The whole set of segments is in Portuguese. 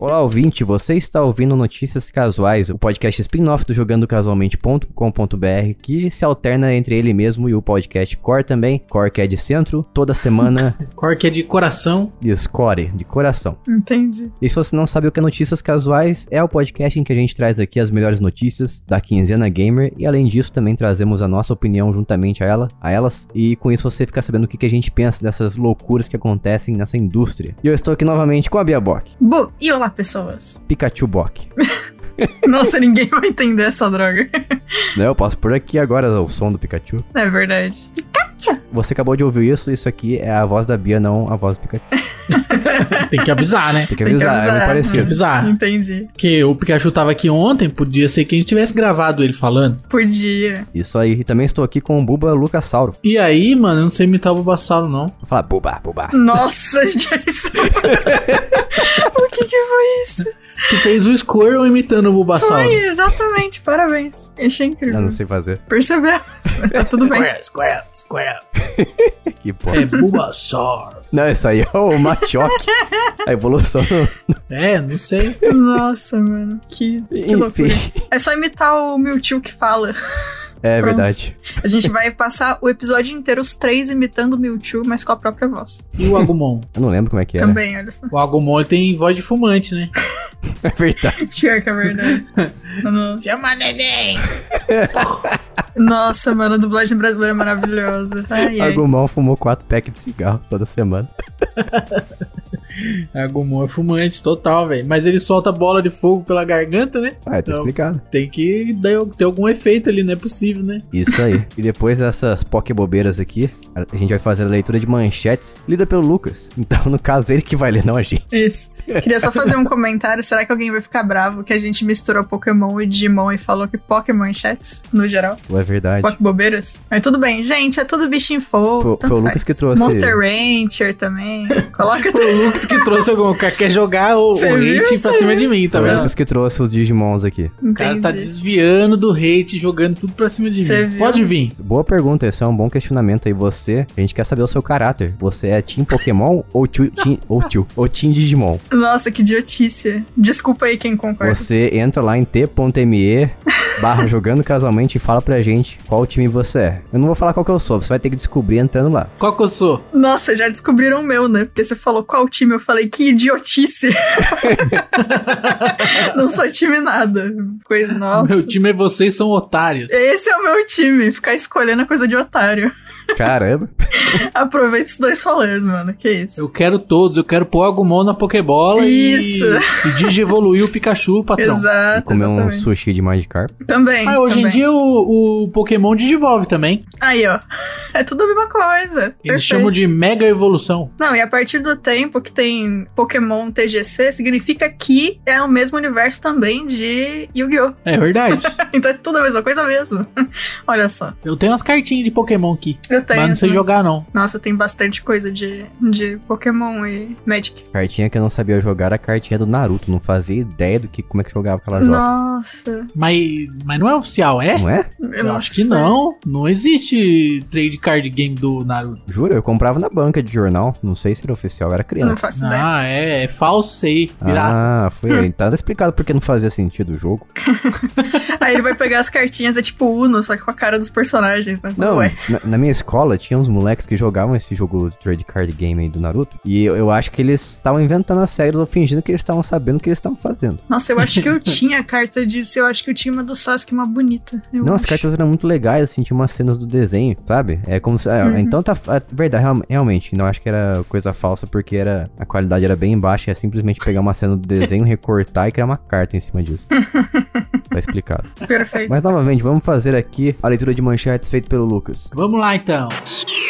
Olá, ouvinte, você está ouvindo Notícias Casuais, o podcast spin-off do jogandocasualmente.com.br, que se alterna entre ele mesmo e o podcast Core também. Core que é de centro, toda semana. Core que é de coração. Isso, Core, de coração. Entendi. E se você não sabe o que é Notícias Casuais, é o podcast em que a gente traz aqui as melhores notícias da quinzena gamer e além disso também trazemos a nossa opinião juntamente a ela, a elas, e com isso você fica sabendo o que, que a gente pensa dessas loucuras que acontecem nessa indústria. E eu estou aqui novamente com a Bia Bock, Bu, e olá, pessoas. Pikachu Bock. Nossa, ninguém vai entender essa droga. Né, eu posso por aqui agora o som do Pikachu. É verdade. Você acabou de ouvir isso, isso aqui é a voz da Bia, não a voz do Pikachu. Tem que avisar, né? Tem que Tem que avisar, é avisar, muito Tem que avisar. Entendi. Porque o Pikachu tava aqui ontem, podia ser que a gente tivesse gravado ele falando. Podia. Isso aí. E também estou aqui com o Buba Lucassauro. E aí, mano, eu não sei imitar o Bulbasauro, não. Vou falar Buba, Buba. Nossa, Jason. o que que foi isso? Tu fez o Squirrle imitando o Bulbasauro. Foi, exatamente. Parabéns. Achei Eu incrível. não sei fazer. Percebemos, mas tá tudo bem. Squirrel, Squirrel, Squirrel. Que porra. É Bulbasaur. Não, isso aí é o Machoke. a evolução. É, não sei. Nossa, mano. Que, que loucura. Enfim. É só imitar o Mewtwo que fala. É Pronto. verdade. A gente vai passar o episódio inteiro, os três imitando o Mewtwo, mas com a própria voz. E o Agumon? Eu não lembro como é que era. Também, olha só. O Agumon tem voz de fumante, né? É verdade. Pior que é verdade. Mano, Chama neném! Nossa, mano, a dublagem brasileira é maravilhosa. Ai, ai. Agumon fumou quatro packs de cigarro toda semana. Agumon é fumante, total, velho. Mas ele solta bola de fogo pela garganta, né? Ah, tá Então, explicado. Tem que ter algum efeito ali, não é possível, né? Isso aí. E depois dessas pokebobeiras aqui, a a gente vai fazer a leitura de manchetes lida pelo Lucas. Então, no caso, ele que vai ler, não a gente. Isso. Queria só fazer um comentário. Será que alguém vai ficar bravo que a gente misturou Pokémon e Digimon e falou que Pokémon em chats, no geral? É verdade? Poké bobeiras? Mas tudo bem, gente, é tudo bichinho fofo. Foi- tanto foi o Lucas faz. que trouxe- Monster Rancher também. Coloca Foi o Lucas que trouxe algum. O cara quer jogar o, o viu hate pra cima de mim, tá Foi o? Lucas que trouxe os Digimons aqui. O cara tá Entendi. desviando do hate, jogando tudo pra cima de Cê mim. viu? Pode vir. Boa pergunta, esse é um bom questionamento aí. Você, a gente quer saber o seu caráter. Você é Team Pokémon ou tio, team, ou tio, ou Team Digimon? Nossa, que idiotice. Desculpa aí quem concorda. Você entra lá em t.me barra jogando casualmente e fala pra gente qual time você é. Eu não vou falar qual que eu sou, você vai ter que descobrir entrando lá. Qual que eu sou? Nossa, já descobriram o meu, né? Porque você falou qual time, eu falei que idiotice. Não sou time nada. Coisa, nossa. Meu time é vocês são otários. Esse é o meu time, ficar escolhendo a coisa de otário. Caramba. Aproveita os dois rolês, mano. Que isso? Eu quero todos, eu quero pôr Agumon na Pokébola Isso. e, e digievoluir o Pikachu, patrão. E Exato, comer um exatamente. sushi de Magikarp. Também. Ah, hoje em também. dia o, o Pokémon digivolve também. Aí, ó. É tudo a mesma coisa. Eles Perfeito. chamam de Mega Evolução. Não, e a partir do tempo que tem Pokémon TGC, significa que é o mesmo universo também de Yu-Gi-Oh! É verdade. Então é tudo a mesma coisa mesmo. Olha só. eu tenho umas cartinhas de Pokémon aqui. Eu tenho. mas não sei também. jogar, não. Nossa, tem bastante coisa de, de Pokémon e Magic. Cartinha que eu não sabia jogar era a cartinha do Naruto. Não fazia ideia do que como é que jogava aquela jossa. Nossa. Mas, mas não é oficial, é? Não é? Eu, acho que não. Não existe trade card game do Naruto. Juro, eu comprava na banca de jornal. Não sei se era oficial, eu era Não criança. faço ideia. Ah, é, é falso aí, pirata. Ah, foi aí. Tá explicado porque não fazia sentido o jogo. Aí ele vai pegar as cartinhas, é tipo Uno, só que com a cara dos personagens, né? Não, Ué. na, na minha escola tinha uns moleques que jogavam esse jogo trade card game aí do Naruto. E eu, eu acho que eles estavam inventando as regras ou fingindo que eles estavam sabendo o que eles estavam fazendo. Nossa, eu acho que eu tinha a carta disso. Eu acho que eu tinha uma do Sasuke, uma bonita. Eu não, as acho. cartas eram muito legais, assim, tinha umas cenas do desenho, sabe? É como se. é, Uhum. Então tá. É verdade, real- realmente. Não acho que era coisa falsa, porque era a qualidade era bem baixa. É simplesmente pegar uma cena do desenho, recortar e criar uma carta em cima disso. tá explicado. Perfeito. Mas novamente, vamos fazer aqui a leitura de manchetes feita pelo Lucas. Vamos lá então. down.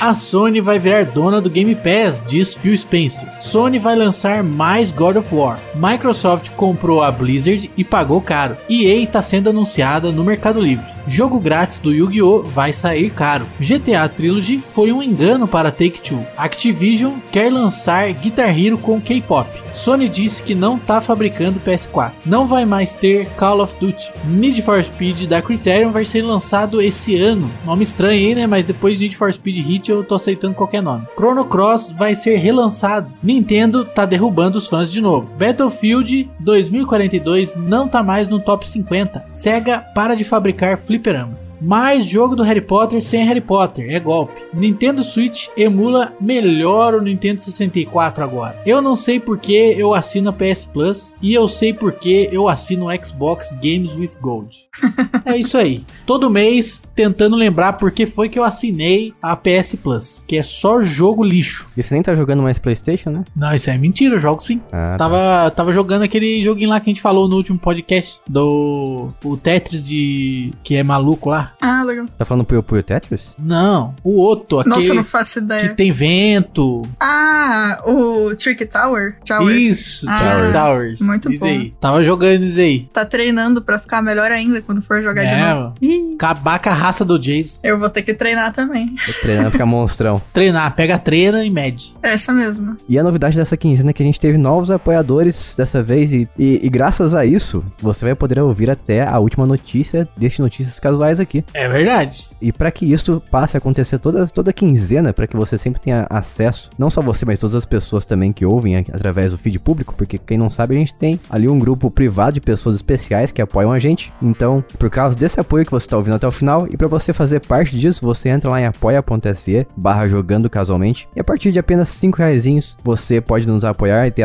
A Sony vai virar dona do Game Pass, diz Phil Spencer. Sony vai lançar mais God of War. Microsoft comprou a Blizzard e pagou caro. EA está sendo anunciada no Mercado Livre. Jogo grátis do Yu-Gi-Oh! vai sair caro. GTA Trilogy foi um engano para Take-Two. Activision quer lançar Guitar Hero com K-pop. Sony disse que não está fabricando PS4. Não vai mais ter Call of Duty. Need for Speed da Criterion vai ser lançado esse ano. Nome estranho aí, né? Mas depois de Need for Speed Hit Eu tô aceitando qualquer nome. Chrono Cross vai ser relançado. Nintendo tá derrubando os fãs de novo. Battlefield 2042 não tá mais no top 50. Sega para de fabricar fliperamas. Mais jogo do Harry Potter sem Harry Potter, é golpe. Nintendo Switch emula melhor o Nintendo 64 agora. Eu não sei porque eu assino a PS Plus e eu sei porque eu assino o Xbox Games with Gold. é isso aí. Todo mês tentando lembrar por que foi que eu assinei a PS Plus, que é só jogo lixo. E você nem tá jogando mais PlayStation, né? Não, isso é mentira, eu jogo sim. Ah, tá. Tava, tava jogando aquele joguinho lá que a gente falou no último podcast do o Tetris de que é maluco lá. Ah, legal. Tá falando Puyo Puyo Tetris? Não, o outro, aquele Nossa, eu não faço que ideia. tem vento. Ah, o Trick Tower? Towers. Isso, Ah, Tower Towers. muito Isso bom. aí. Tava jogando isso aí. Tá treinando pra ficar melhor ainda quando for jogar de É, novo. Ih, acabar com a raça do Jace. eu vou ter que treinar também. Tô treinando ficar monstrão. Treinar, pega treina e mede. É essa mesmo. E a novidade dessa quinzena é que a gente teve novos apoiadores dessa vez e, e, e graças a isso, você vai poder ouvir até a última notícia deste Notícias Casuais aqui. É verdade. E para que isso passe a acontecer toda, toda quinzena, para que você sempre tenha acesso, não só você, mas todas as pessoas também que ouvem através do feed público, porque quem não sabe, a gente tem ali um grupo privado de pessoas especiais que apoiam a gente. Então, por causa desse apoio que você está ouvindo até o final, e para você fazer parte disso, você entra lá em apoia.se barra jogando casualmente, e a partir de apenas 5 reais você pode nos apoiar e ter,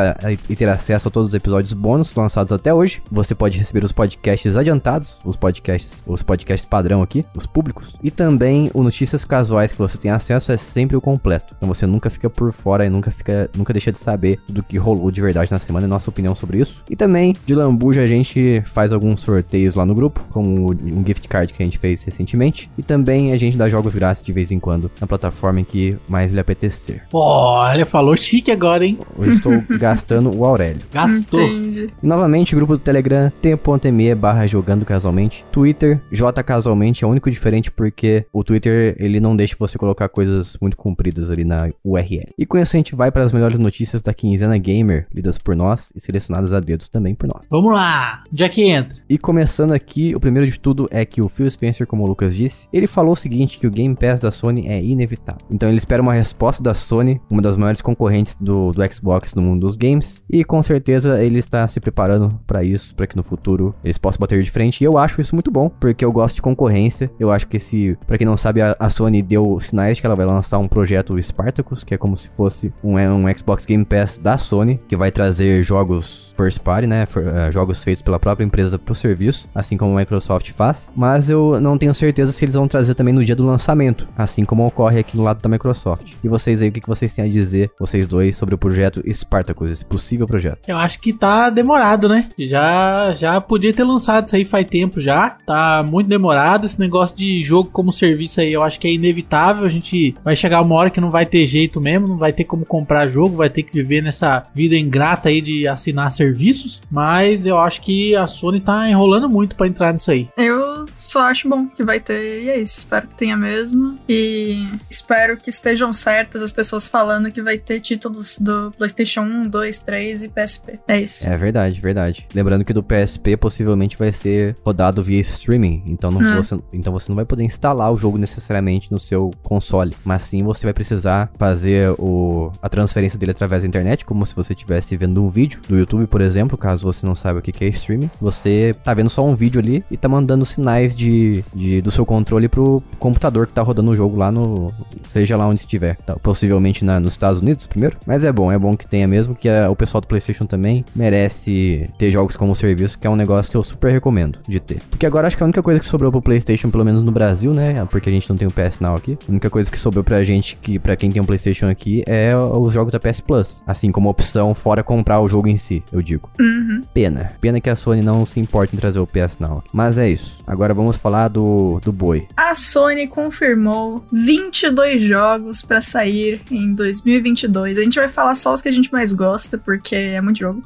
e ter acesso a todos os episódios bônus lançados até hoje. Você pode receber os podcasts adiantados, os podcasts, os podcasts padrão aqui, os públicos, e também o notícias casuais que você tem acesso é sempre o completo. Então você nunca fica por fora e nunca fica, nunca deixa de saber tudo que rolou de verdade na semana e nossa opinião sobre isso. E também de lambuja a gente faz alguns sorteios lá no grupo, como um gift card que a gente fez recentemente, e também a gente dá jogos grátis de vez em quando na plataforma em que mais lhe apetecer. Olha, falou chique agora, hein? Eu estou gastando o Aurélio. Gastou. Entendi. E novamente, grupo do Telegram, t.me barra jogando casualmente. Twitter, J casualmente, é o único diferente porque o Twitter, ele não deixa você colocar coisas muito compridas ali na URL. E com isso a gente vai para as melhores notícias da quinzena gamer, lidas por nós e selecionadas a dedos também por nós. Vamos lá. Onde é que entra? E começando aqui, o primeiro de tudo é que o Phil Spencer, como o Lucas disse, ele falou o seguinte, que o Game Pass da Sony é inevitável. Então ele espera uma resposta da Sony, uma das maiores concorrentes do, do Xbox no mundo dos games, e com certeza ele está se preparando para isso, para que no futuro eles possam bater de frente. E eu acho isso muito bom, porque eu gosto de concorrência. Eu acho que esse, para quem não sabe, a, a Sony deu sinais de que ela vai lançar um projeto Spartacus, que é como se fosse um, é um Xbox Game Pass da Sony, que vai trazer jogos first party, né, for- eh, jogos feitos pela própria empresa pro serviço, assim como a Microsoft faz. Mas eu não tenho certeza se eles vão trazer também no dia do lançamento, assim como ocorre aqui no lado da Microsoft. E vocês aí, o que que vocês têm a dizer, vocês dois, sobre o projeto Spartacus, esse possível projeto? Eu acho que tá demorado, né? Já já podia ter lançado isso aí faz tempo já. Tá muito demorado. Esse negócio de jogo como serviço aí, eu acho que é inevitável. A gente vai chegar uma hora que não vai ter jeito mesmo, não vai ter como comprar jogo, vai ter que viver nessa vida ingrata aí de assinar serviços. Mas eu acho que a Sony tá enrolando muito pra entrar nisso aí. Eu só acho bom que vai ter, e é isso. Espero que tenha mesmo. E espero que estejam certas as pessoas falando que vai ter títulos do PlayStation 1, 2, 3 e PSP. É isso. É verdade, verdade. Lembrando que do PSP possivelmente vai ser rodado via streaming, então não, Hum. você, então você não vai poder instalar o jogo necessariamente no seu console, mas sim você vai precisar fazer o, a transferência dele através da internet, como se você estivesse vendo um vídeo do YouTube, por exemplo, caso você não saiba o que que é streaming. Você tá vendo só um vídeo ali e tá mandando sinais de, de- do seu controle pro computador que tá rodando o jogo lá no. seja lá onde estiver. Tá, possivelmente na- nos Estados Unidos primeiro. Mas é bom, é bom que tenha mesmo, que a- o pessoal do PlayStation também merece ter jogos como serviço, que é um negócio que eu super recomendo de ter. Porque agora acho que a única coisa que sobrou pro PlayStation, pelo menos no Brasil, né? Porque a gente não tem o PS Now aqui. A única coisa que sobrou pra gente, que para quem tem um PlayStation aqui, é os jogos da PS Plus. Assim como opção, fora comprar o jogo em si, eu digo. Uhum. Pena. Pena que a Sony não se importa em trazer o PS Now. Mas é isso. Agora vamos falar do, do boi. A Sony confirmou 22 jogos pra sair em 2022. A gente vai falar só os que a gente mais gosta, porque é muito jogo.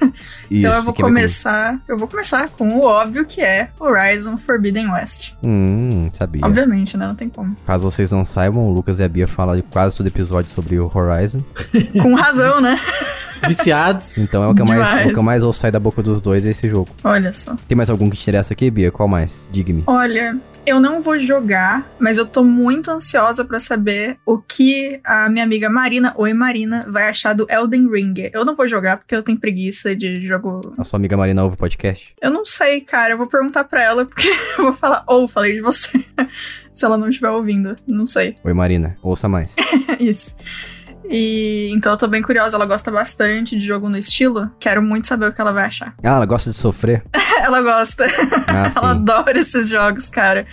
então eu vou começar. Eu vou começar com o óbvio que é Horizon Forbidden West. Hum, sabia. Obviamente, né? Não tem como. Caso vocês não saibam, o Lucas e a Bia falam de quase todo episódio sobre o Horizon. Com razão, né? Viciados. Então é o que, eu mais, o que eu mais ouço sair da boca dos dois é esse jogo. Olha só. Tem mais algum que te interessa aqui, Bia? Qual mais? Diga-me. Olha, eu não vou jogar, mas eu tô muito ansiosa para saber o que a minha amiga Marina, oi Marina, vai achar do Elden Ring. Eu não vou jogar porque eu tenho preguiça de jogo. A sua amiga Marina ouve o podcast? Eu não sei, cara. Eu vou perguntar pra ela porque eu vou falar, ou oh, falei de você. Se ela não estiver ouvindo, não sei. Oi Marina, ouça mais. Isso. E então eu tô bem curiosa, ela gosta bastante de jogo no estilo. Quero muito saber o que ela vai achar. Ah, ela gosta de sofrer? ela gosta. Ah, ela adora esses jogos, cara.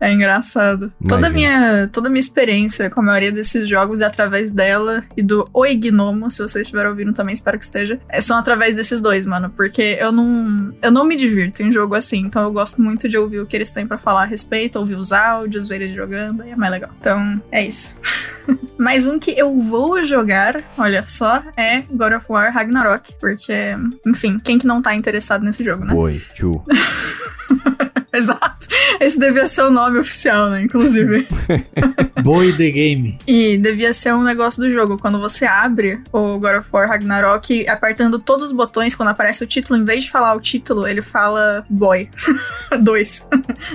É engraçado. Toda minha, toda minha experiência com a maioria desses jogos é através dela e do Oi Gnomo, se vocês estiverem ouvindo também, espero que esteja. É, são através desses dois, mano, porque eu não eu não me divirto em jogo assim, então eu gosto muito de ouvir o que eles têm para falar a respeito, ouvir os áudios, ver eles jogando, e é mais legal. Então, é isso. Mais um que eu vou jogar, olha só, é God of War Ragnarok. Porque, enfim, quem que não tá interessado nesse jogo, né? Oi, tchu. Exato. Esse devia ser o nome oficial, né? Inclusive. Boy the Game. E devia ser um negócio do jogo. Quando você abre o God of War Ragnarok, apertando todos os botões, quando aparece o título, em vez de falar o título, ele fala Boy. Dois.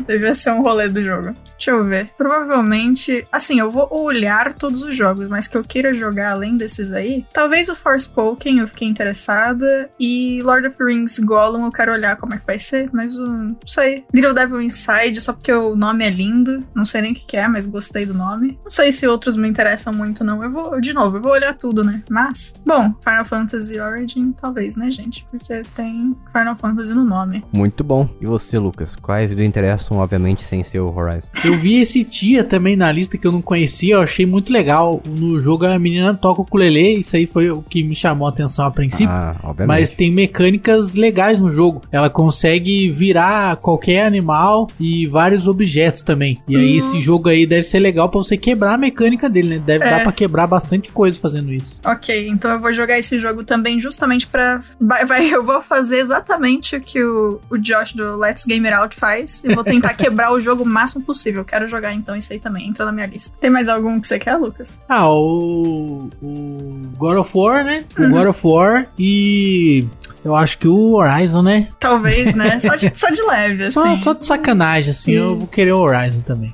devia ser um rolê do jogo. Deixa eu ver. Provavelmente, assim, eu vou olhar todos os jogos, mas que eu queira jogar além desses aí, talvez o Forspoken eu fiquei interessada e Lord of the Rings Gollum eu quero olhar como é que vai ser, mas o, não sei. Little Devil Inside só porque o nome é lindo, não sei nem o que é, mas gostei do nome. Não sei se outros me interessam muito não. Eu vou, de novo, eu vou olhar tudo, né? Mas, bom, Final Fantasy Origin talvez, né, gente? Porque tem Final Fantasy no nome. Muito bom. E você, Lucas? Quais lhe interessam, obviamente, sem ser o Horizon? Eu vi esse Tia também na lista que eu não conhecia, eu achei muito legal. No jogo a menina toca o ukulele, isso aí foi o que me chamou a atenção a princípio. Ah, obviamente. Mas tem mecânicas legais no jogo. Ela consegue virar qualquer animal e vários objetos também. E aí Nossa. esse jogo aí deve ser legal para você quebrar a mecânica dele, né? Deve é. dar para quebrar bastante coisa fazendo isso. Ok, então eu vou jogar esse jogo também justamente para vai, eu vou fazer exatamente o que o, o Josh do Let's Game It Out faz e vou tentar quebrar o jogo o máximo possível. Quero jogar então isso aí também, entra na minha lista. Tem mais algum que você quer, Lucas? Ah, o, o God of War, né? O uhum. God of War e eu acho que o Horizon, né? Talvez, né? Só de, só de leve, só, assim. Só de sacanagem, assim, eu vou querer o Horizon também.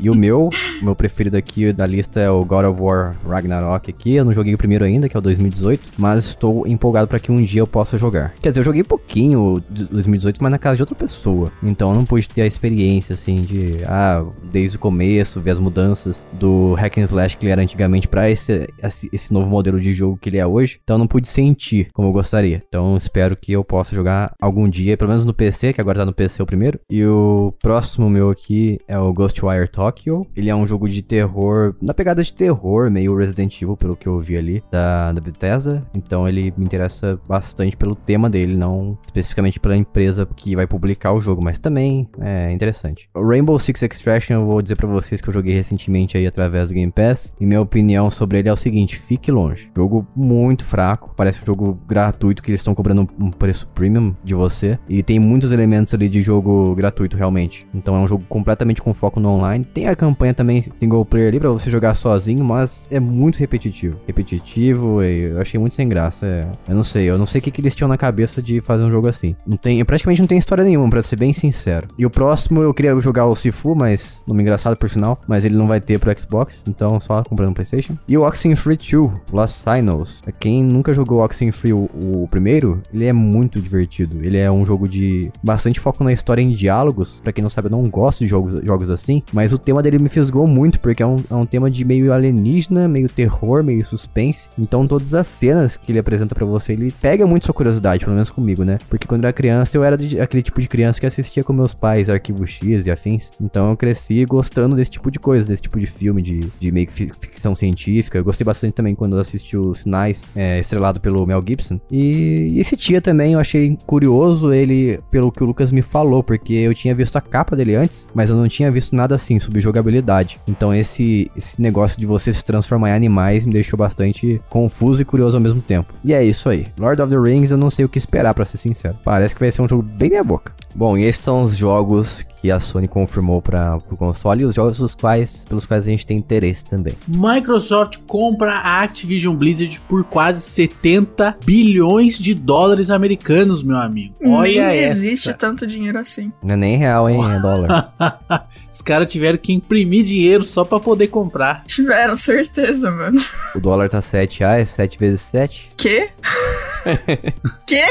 E o meu, meu preferido aqui da lista é o God of War Ragnarok aqui. Eu não joguei o primeiro ainda, que é o 2018, mas estou empolgado para que um dia eu possa jogar. Quer dizer, eu joguei pouquinho 2018, mas na casa de outra pessoa. Então eu não pude ter a experiência assim de ah, desde o começo, ver as mudanças do hack and slash que ele era antigamente para esse, esse novo modelo de jogo que ele é hoje. Então eu não pude sentir como eu gostaria. Então espero que eu possa jogar algum dia, pelo menos no PC, que agora tá no PC o primeiro. E o próximo meu aqui é o Ghost Ghostwire Tokyo. Ele é um jogo de terror, na pegada de terror, meio Resident Evil, pelo que eu vi ali, da, da Bethesda. Então ele me interessa bastante pelo tema dele, não especificamente pela empresa que vai publicar o jogo, mas também é interessante. O Rainbow Six Extraction, eu vou dizer para vocês que eu joguei recentemente aí através do Game Pass. E minha opinião sobre ele é o seguinte: fique longe. Jogo muito fraco, parece um jogo gratuito que eles estão cobrando um preço premium de você. E tem muitos elementos ali de jogo gratuito realmente. Então é um jogo completamente com foco no online. Tem a campanha também single player ali pra você jogar sozinho, mas é muito repetitivo. Repetitivo, e eu achei muito sem graça. É, eu não sei, eu não sei o que, que eles tinham na cabeça de fazer um jogo assim. Não tem, praticamente não tem história nenhuma, pra ser bem sincero. E o próximo eu queria jogar o Sifu, mas nome engraçado por sinal, mas ele não vai ter pro Xbox, então só comprando PlayStation. E o Oxenfree 2, Lost Signals. Quem nunca jogou Oxenfree o, o primeiro, ele é muito divertido. Ele é um jogo de bastante foco na história em diálogos. Para quem não sabe, eu não gosto de jogos, jogos assim, mas o tema dele me fisgou muito, porque é um, é um tema de meio alienígena, meio terror, meio suspense. Então todas as cenas que ele apresenta para você, ele pega muito sua curiosidade, pelo menos comigo, né? Porque quando eu era criança, eu era de, aquele tipo de criança que assistia com meus pais Arquivo X e afins. Então eu cresci gostando desse tipo de coisa, desse tipo de filme, de, de meio que ficção científica. Eu gostei bastante também quando eu assisti o Sinais, é, estrelado pelo Mel Gibson. E, e esse tia também eu achei curioso ele, pelo que o Lucas me falou, porque eu tinha visto a capa dele antes, mas eu não tinha visto nada assim sobre jogabilidade. Então esse, esse negócio de você se transformar em animais me deixou bastante confuso e curioso ao mesmo tempo. E é isso aí. Lord of the Rings eu não sei o que esperar para ser sincero. Parece que vai ser um jogo bem meia boca. Bom, e esses são os jogos que a Sony confirmou para o console e os jogos dos quais, pelos quais a gente tem interesse também. Microsoft compra a Activision Blizzard por quase 70 bilhões de dólares americanos, meu amigo. Olha Nem essa. existe tanto dinheiro assim. Não é nem real, hein? É dólar. Os caras tiveram que imprimir dinheiro só pra poder comprar. Tiveram certeza, mano. o dólar tá 7 reais, 7 vezes 7. Quê? Quê?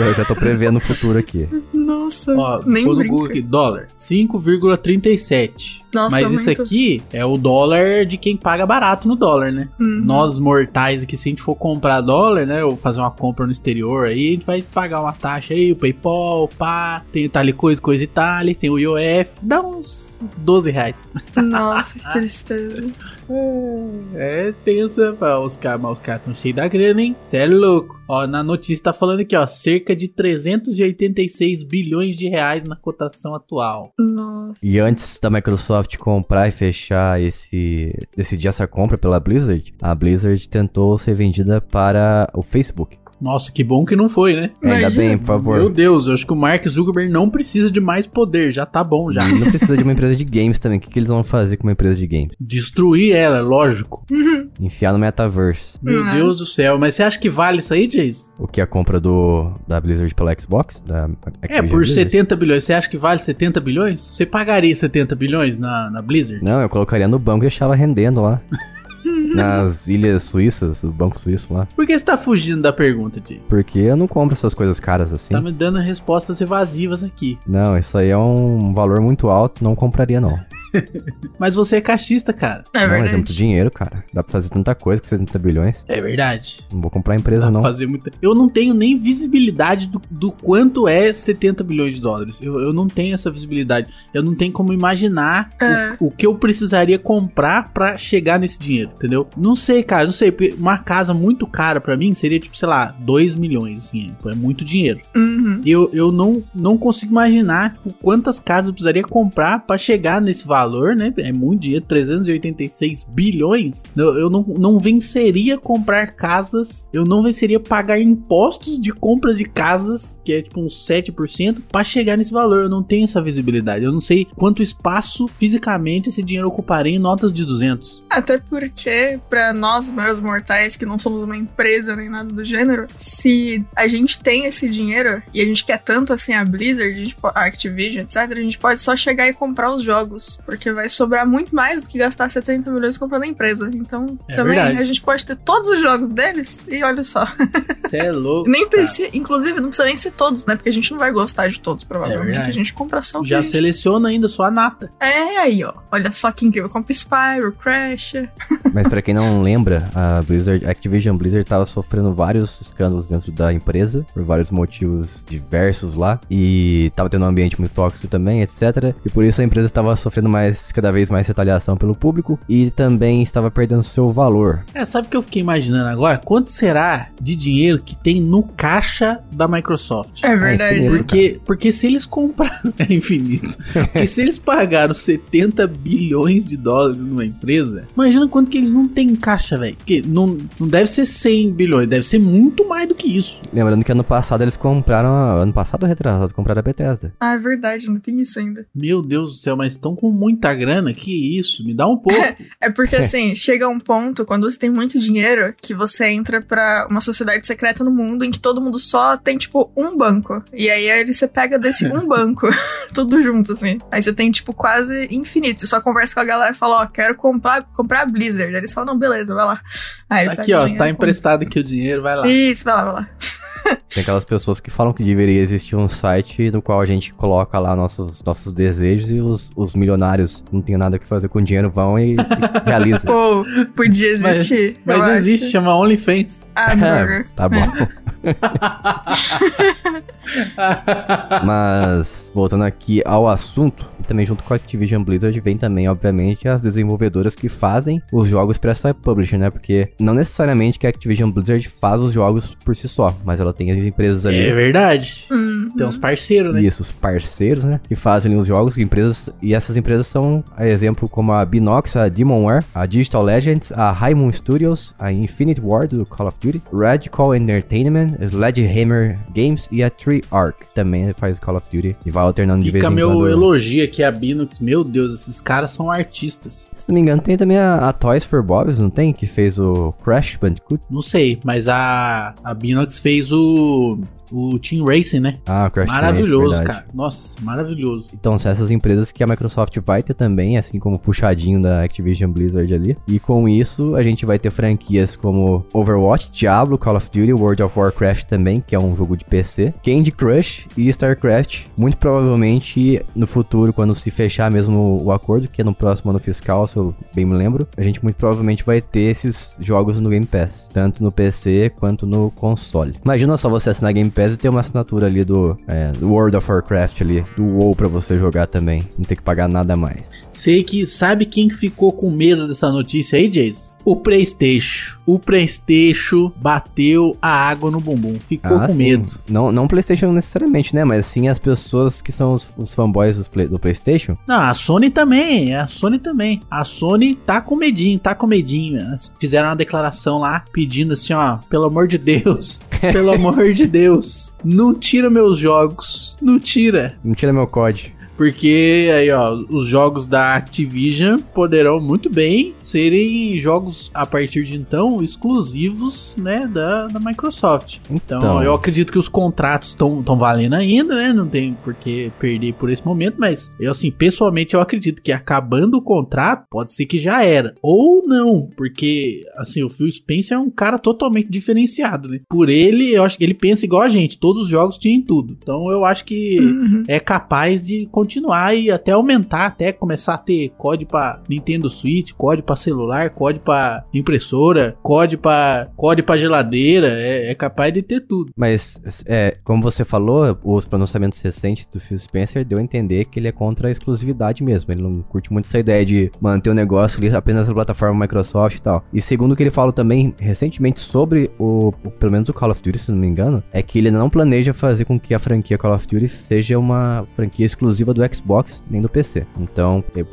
Eu já tô prevendo o futuro aqui. Nossa, Ó, nem brinca. Google aqui, dólar, 5,37. Nossa, Mas isso muito. aqui é o dólar de quem paga barato no dólar, né? Uhum. Nós mortais aqui, se a gente for comprar dólar, né? Ou fazer uma compra no exterior aí, a gente vai pagar uma taxa aí, o PayPal, pá, tem o tal coisa, coisa e tal, tem o IOF, dá uns 12 reais. Nossa, que tristeza. É tensa, pá, os caras, mas os caras tão cheios da grana, hein? Sério, louco. Ó, na notícia tá falando aqui, ó, cerca de 386 bilhões de reais na cotação atual. Nossa. E antes da Microsoft comprar e fechar esse. decidir essa compra pela Blizzard, a Blizzard tentou ser vendida para o Facebook. Nossa, que bom que não foi, né? Ainda Imagina. bem, por favor. Meu Deus, eu acho que o Mark Zuckerberg não precisa de mais poder, já tá bom já. E não precisa de uma empresa de games também. O que, que eles vão fazer com uma empresa de games? Destruir ela, lógico. Enfiar no metaverse. Meu Uhum. Deus do céu, mas você acha que vale isso aí, Jace? O que é a compra do da Blizzard pela Xbox? Da É, por Blizzard? 70 bilhões. Você acha que vale 70 bilhões? Você pagaria 70 bilhões na, na Blizzard? Não, eu colocaria no banco e deixava rendendo lá. Nas ilhas suíças, o banco suíço lá. Por que você tá fugindo da pergunta, Jace? Porque eu não compro essas coisas caras assim. Tá me dando respostas evasivas aqui. Não, isso aí é um valor muito alto, não compraria não. Mas você é cachista, cara. É não, verdade. mas é muito dinheiro, cara. Dá pra fazer tanta coisa com 70 bilhões. É verdade. Não vou comprar empresa Dá não. fazer muita... Eu não tenho nem visibilidade do, do quanto é 70 bilhões de dólares. Eu, eu não tenho essa visibilidade. Eu não tenho como imaginar É. o, o que eu precisaria comprar pra chegar nesse dinheiro, entendeu? Não sei, cara, não sei. Uma casa muito cara pra mim seria, tipo, sei lá, 2 milhões, assim. pô, É muito dinheiro. Uhum. Eu, eu não, não consigo imaginar tipo, quantas casas eu precisaria comprar pra chegar nesse valor, né? É muito dinheiro, 386 bilhões. Eu, eu não, não venceria comprar casas, eu não venceria pagar impostos de compras de casas, que é tipo uns 7%, pra chegar nesse valor. Eu não tenho essa visibilidade. Eu não sei quanto espaço fisicamente esse dinheiro ocuparia em notas de 200. Até porque, pra nós, meros mortais, que não somos uma empresa nem nada do gênero, se a gente tem esse dinheiro e a gente quer tanto assim a Blizzard, a Activision, etc., a gente pode só chegar e comprar os jogos. Porque vai sobrar muito mais do que gastar 70 milhões comprando a empresa. Então, É também verdade. a gente pode ter todos os jogos deles e olha só. Você é louco. Nem precisa, inclusive, não precisa nem ser todos, né? Porque a gente não vai gostar de todos, provavelmente. verdade. a gente compra só o que Já gente... seleciona ainda só a nata. É aí, ó. Olha só que incrível. Compra Spyro, Crash. Mas pra quem não lembra, a Blizzard, a Activision Blizzard tava sofrendo vários escândalos dentro da empresa, por vários motivos diversos lá, e tava tendo um ambiente muito tóxico também, etc. E por isso a empresa estava sofrendo mais, cada vez mais retaliação pelo público, e também estava perdendo seu valor. É, sabe o que eu fiquei imaginando agora? Quanto será de dinheiro que tem no caixa da Microsoft? É verdade. infinito. Porque, porque se eles compraram. É infinito. Porque se eles pagaram 70 bilhões de dólares numa empresa, imagina quanto que eles não têm em caixa, velho. Porque não, não deve ser 100 bilhões, deve ser muito mais do que isso. Lembrando que ano passado eles compraram, a- ano passado ou retrasado, compraram a Bethesda. Ah, é verdade, não tem isso ainda. Meu Deus do céu, mas estão com muita grana? Que isso? Me dá um pouco. É porque, assim, chega um ponto, quando você tem muito dinheiro, que você entra pra uma sociedade secreta no mundo em que todo mundo só tem, tipo, um banco. E aí, aí você pega desse um banco, tudo junto, assim. Aí você tem, tipo, quase infinito. Você só conversa com a galera e fala, ó, quero comprar, comprar a Blizzard. Aí eles falam, não, beleza, vai lá. Aí Aqui, ó, tá emprestado aqui o dinheiro, vai lá. compra. Isso, vai lá, vai lá. Tem aquelas pessoas que falam que deveria existir um site no qual a gente coloca lá nossos, nossos desejos e os, os milionários não tem nada que fazer com dinheiro vão e, e realizam. Pô, podia Mas- existir. Mas eu existe, acho. chama OnlyFans. Ah, burger. tá bom. Mas, voltando aqui ao assunto, e também junto com a Activision Blizzard, vem também, obviamente, as desenvolvedoras que fazem os jogos para essa publisher, né? Porque não necessariamente que a Activision Blizzard faz os jogos por si só, mas ela tem as empresas ali. É verdade. Hum, Tem uns parceiros, né? Isso, os parceiros, né? Que fazem ali os jogos, empresas, e essas empresas são, a exemplo, como a Binox, a Demonware, a Digital Legends, a High Moon Studios, a Infinite Ward do Call of Duty, Radical Entertainment, Sledgehammer Games e a Treyarch, que também faz Call of Duty e alternando de vez Fica em meu quando. elogio aqui a Binux. Meu Deus, esses caras são artistas. Se não me engano, tem também a, a Toys for Bobs, não tem? Que fez o Crash Bandicoot. Não sei, mas a, a Binox fez o, o Team Racing, né? Ah, o Crash maravilhoso, verdade. cara. Nossa, maravilhoso. Então, são essas empresas que a Microsoft vai ter também, assim como o puxadinho da Activision Blizzard ali. E com isso, a gente vai ter franquias como Overwatch, Diablo, Call of Duty, World of Warcraft também, que é um jogo de PC, Candy Crush e StarCraft. Muito provavelmente no futuro, quando se fechar mesmo o acordo, que é no próximo ano fiscal, se eu bem me lembro, a gente muito provavelmente vai ter esses jogos no Game Pass, tanto no PC quanto no console. Imagina só você assinar Game Pass e ter uma assinatura ali do, é, World of Warcraft ali, do WoW pra você jogar também, não ter que pagar nada mais. Sei que sabe quem que ficou com medo dessa notícia aí, Jason? O PlayStation. O PlayStation bateu a água no bumbum. Ficou Ah, com sim. medo. Não, não PlayStation necessariamente, né? Mas sim as pessoas que são os, os fanboys dos play- do PlayStation. Não, a Sony também, a Sony também. A Sony tá com medinho, tá com medinho. Elas Fizeram uma declaração lá pedindo assim, ó, pelo amor de Deus, pelo amor de Deus, não tira meus jogos, não tira. Não tira meu código. Porque aí, ó, os jogos da Activision poderão muito bem serem jogos a partir de então exclusivos, né, da, da Microsoft. Então, Então. eu acredito que os contratos estão valendo ainda, né? Não tem por que perder por esse momento, mas eu assim, pessoalmente eu acredito que acabando o contrato, pode ser que já era. Ou não, porque assim, o Phil Spencer é um cara totalmente diferenciado, né? Por ele, eu acho que ele pensa igual a gente, todos os jogos tinham tudo. Então, eu acho que Uhum. é capaz de continuar e até aumentar, até começar a ter código para Nintendo Switch, código para celular, código para impressora, código para código para geladeira, é, é capaz de ter tudo. Mas, é, como você falou, os pronunciamentos recentes do Phil Spencer deu a entender que ele é contra a exclusividade mesmo. Ele não curte muito essa ideia de manter o negócio ali apenas na plataforma Microsoft e tal. E segundo o que ele falou também recentemente sobre o- pelo menos o Call of Duty, se não me engano, é que ele não planeja fazer com que a franquia Call of Duty seja uma franquia exclusiva do Xbox nem do PC. Então, e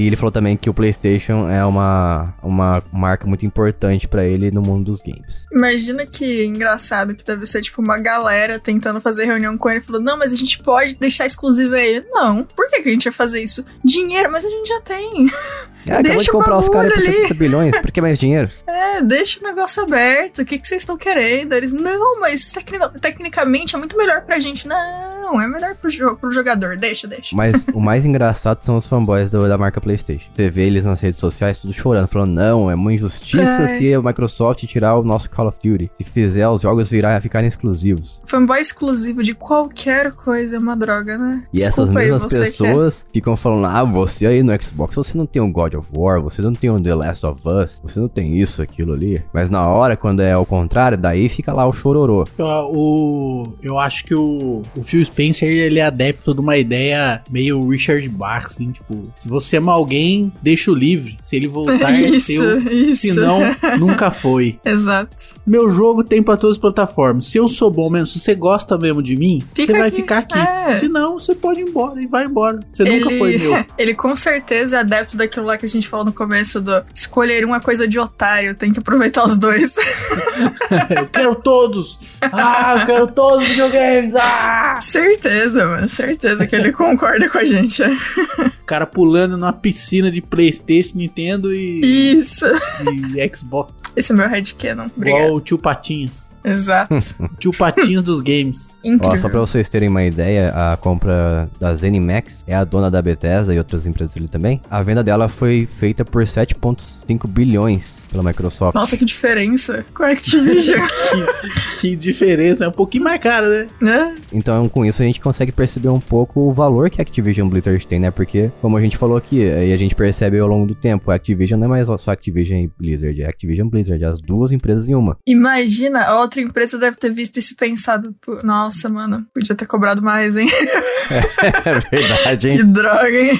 e ele falou também que o PlayStation é uma, uma marca muito importante pra ele no mundo dos games. Imagina que engraçado que deve ser tipo uma galera tentando fazer reunião com ele e falou: Não, mas a gente pode deixar exclusivo a ele. Não, por que, que a gente ia fazer isso? Dinheiro, mas a gente já tem. De Deixa o comprar os caras por bagulho ali. 70 bilhões, por que mais dinheiro? É, deixa o negócio aberto. O que, que vocês estão querendo? Eles, não, mas tecni- tecnicamente é muito melhor pra gente. Não, é melhor pro, jo pro jogador. Deixa, deixa. Mas o mais engraçado são os fanboys do- da marca PlayStation. Você vê eles nas redes sociais tudo chorando, falando: não, é uma injustiça Ai. se a Microsoft tirar o nosso Call of Duty. Se fizer, os jogos virar, ficarem exclusivos. Fanboy exclusivo de qualquer coisa é uma droga, né? E essas Desculpa aí, mesmas é. pessoas ficam falando: ah, você aí no Xbox, você não tem um God of War, você não tem um The Last of Us, você não tem isso, aquilo ali. Mas na hora, quando é o contrário, daí fica lá o chororô. Eu, o, eu acho que o, o Phil Spencer ele é adepto de uma ideia meio Richard Bach, assim, tipo, se você ama alguém, deixa o livre. Se ele voltar, é isso, seu. isso. Se não, nunca foi. Exato. Meu jogo tem pra todas as plataformas. Se eu sou bom mesmo, se você gosta mesmo de mim, Fica você vai aqui. ficar aqui. É. Se não, você pode ir embora e vai embora. Você nunca foi meu. Ele com certeza é adepto daquilo lá que a gente falou no começo do escolher uma coisa de otário, tem que aproveitar os dois. eu quero todos. Ah, eu quero todos os videogames. Ah! certeza, mano, certeza que ele concorda com a gente. é. O cara pulando numa piscina de Playstation, Nintendo e, Isso. e Xbox. Esse é meu headcanon. Obrigado. Igual o tio Patinhas. Exato. O tio Patinhas dos games. Incrível. Ó, só pra vocês terem uma ideia, a compra da ZeniMax é a dona da Bethesda e outras empresas ali também. A venda dela foi feita por 7,5 bilhões pela Microsoft. Nossa, que diferença com a Activision. Que, que diferença. É um pouquinho mais caro, né? né? Então, com isso, a gente consegue perceber um pouco o valor que a Activision Blizzard tem, né? Porque, como a gente falou aqui, e a gente percebe ao longo do tempo, a Activision não é mais só Activision e Blizzard, é Activision Blizzard, as duas empresas em uma. Imagina, a outra empresa deve ter visto isso e pensado, "Pô, nossa, mano, podia ter cobrado mais, hein? É verdade, que droga, hein?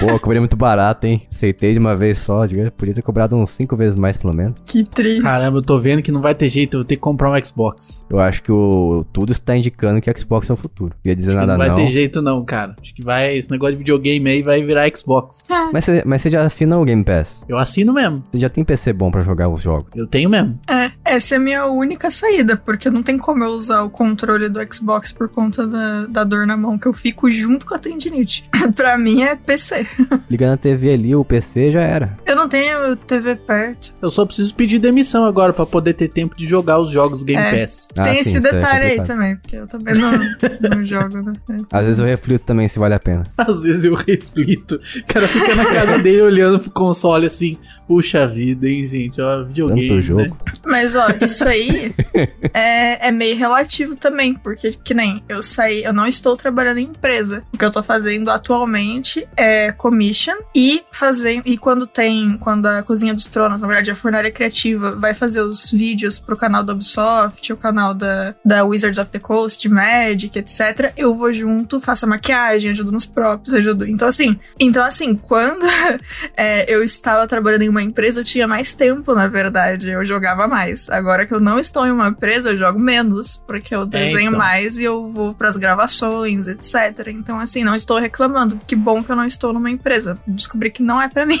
Pô, cobrei muito barato, hein? Aceitei de uma vez só, podia ter cobrado uns 5 vezes mais, pelo menos. Que triste. Caramba, eu tô vendo que não vai ter jeito. Eu vou ter que comprar um Xbox. Eu acho que o tudo está indicando que Xbox é o futuro. Não ia dizer Acho nada não vai não. ter jeito, não, cara. Acho que vai. Esse negócio de videogame aí vai virar Xbox. Mas você mas você já assina o Game Pass? Eu assino mesmo. Você já tem PC bom pra jogar os jogos? Eu tenho mesmo. É, Essa é a minha única saída, porque não tem como eu usar o controle do Xbox por conta da, da dor na mão, que eu fico junto com a tendinite. pra mim é PC. Ligando a TV ali, o PC já era. Eu não tenho TV perto. Eu só preciso pedir demissão agora pra poder ter tempo de jogar os jogos do Game É. Pass. Ah, tem sim, esse isso é detalhe aí complicado. também, porque eu também não, não jogo, né? Às vezes eu reflito também se vale a pena. Às vezes eu reflito. O cara fica na casa dele olhando pro console assim. Puxa vida, hein, gente? Ó, videogame. Tanto né? jogo. Mas, ó, isso aí é, é meio relativo também, porque que nem eu saí, eu não estou trabalhando em empresa. O que eu tô fazendo atualmente é commission e fazer e quando tem, quando a Cozinha dos Tronos, na verdade a Fornalha Criativa, vai fazer os vídeos pro canal da Ubisoft, o canal da, da Wizards of the Coast, Magic, etc. Eu vou junto, faço a maquiagem, ajudo nos props, ajudo. Então assim, então assim, quando é, eu estava trabalhando em uma empresa, eu tinha mais tempo, na verdade. Eu jogava mais. Agora que eu não estou em uma empresa, eu jogo menos. Porque eu desenho então. mais e eu vou pras gravações, etc. Então, assim, não estou reclamando. Que bom que eu não estou numa empresa. Descobri que não é pra mim.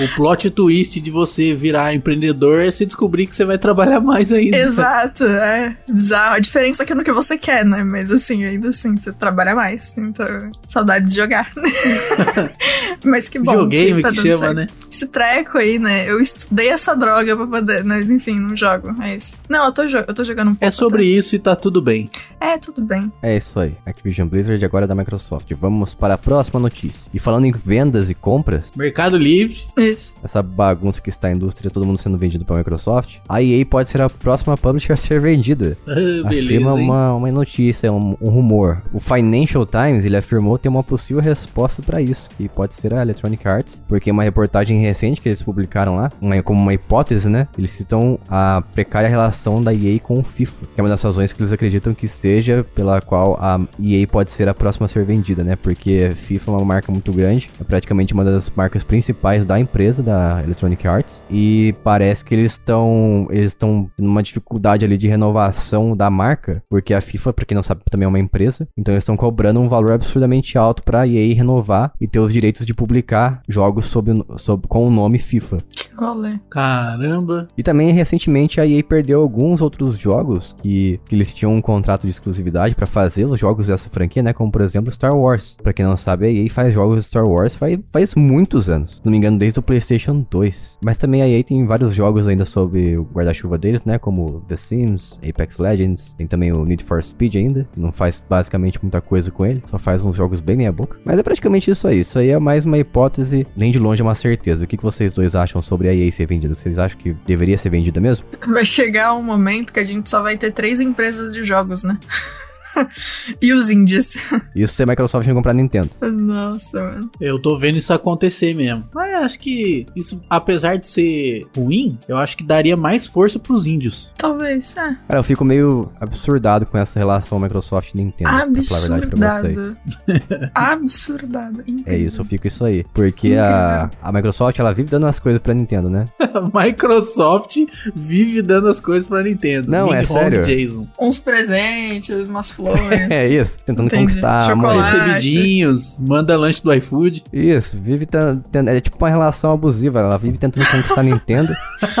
O plot twist de você virar empreendedor é você descobrir que você vai trabalhar mais ainda. Exato, é bizarro. A diferença é que é no que você quer, né? Mas assim, ainda assim, você trabalha mais. Então, saudade de jogar. Mas que bom. Videogame tá que dando chama, certo. né? esse treco aí, né? Eu estudei essa droga pra poder. Mas enfim, não jogo. É isso. Não, eu tô, jo- eu tô jogando um pouco. É sobre isso e tá tudo bem. tá? É, tudo bem. É isso aí. Activision Blizzard agora é da Microsoft. Vamos para a próxima notícia. E falando em vendas e compras, Mercado Livre. Isso. essa bagunça que está a indústria, todo mundo sendo vendido para Microsoft, a EA pode ser a próxima publisher a ser vendida. Ah, Afirma uma, uma notícia, um, um rumor. O Financial Times, ele afirmou ter uma possível resposta para isso, que pode ser a Electronic Arts, porque uma reportagem recente que eles publicaram lá, uma- como uma hipótese, né? Eles citam a precária relação da EA com o FIFA, que é uma das razões que eles acreditam que seja pela qual a EA pode ser a próxima a ser vendida, né? Porque FIFA é uma marca muito grande, é praticamente uma das marcas principais da empresa, da Electronic Arts, e parece que eles estão eles estão numa dificuldade ali de renovação da marca, porque a FIFA, pra quem não sabe, também é uma empresa, então eles estão cobrando um valor absurdamente alto pra EA renovar e ter os direitos de publicar jogos sob, o- sob com o nome FIFA. Que rolê. Caramba. E também recentemente a EA perdeu alguns outros jogos que, que eles tinham um contrato de exclusividade pra fazer os jogos dessa franquia, né? Como por exemplo Star Wars. Pra quem não sabe, a EA faz jogos de Star Wars faz, faz muitos anos. Se não me engano, desde o PlayStation 2. Mas também a EA tem vários jogos ainda sob o guarda-chuva deles, né? Como The Sims, Apex Legends. Tem também o Need for Speed ainda, que não faz basicamente muita coisa com ele. Só faz uns jogos bem meia boca. Mas é praticamente isso aí. Isso aí é mais uma hipótese, nem de longe é uma certeza. O que, que vocês dois acham sobre a EA ser vendida? Vocês acham que deveria ser vendida mesmo? Vai chegar um momento que a gente só vai ter três empresas de jogos, né? e os indies. Isso se a Microsoft não comprar a Nintendo. Nossa, mano. Eu tô vendo isso acontecer mesmo. Mas acho que isso, apesar de ser ruim, eu acho que daria mais força pros índios. Talvez, é. Cara, eu fico meio absurdado com essa relação Microsoft e Nintendo. pra falar a verdade pra vocês. Absurdado. Absurdado. É isso, eu fico isso aí. Porque a, a Microsoft, ela vive dando as coisas pra Nintendo, né? A Microsoft vive dando as coisas pra Nintendo. Não, é Mini Home sério. Jason. Uns presentes, umas flores. É isso, tentando Entendi. conquistar. Chocolate. Recebidinhos, manda lanche do iFood. Isso, vive ten- ten- é tipo uma relação abusiva. Ela vive tentando conquistar a Nintendo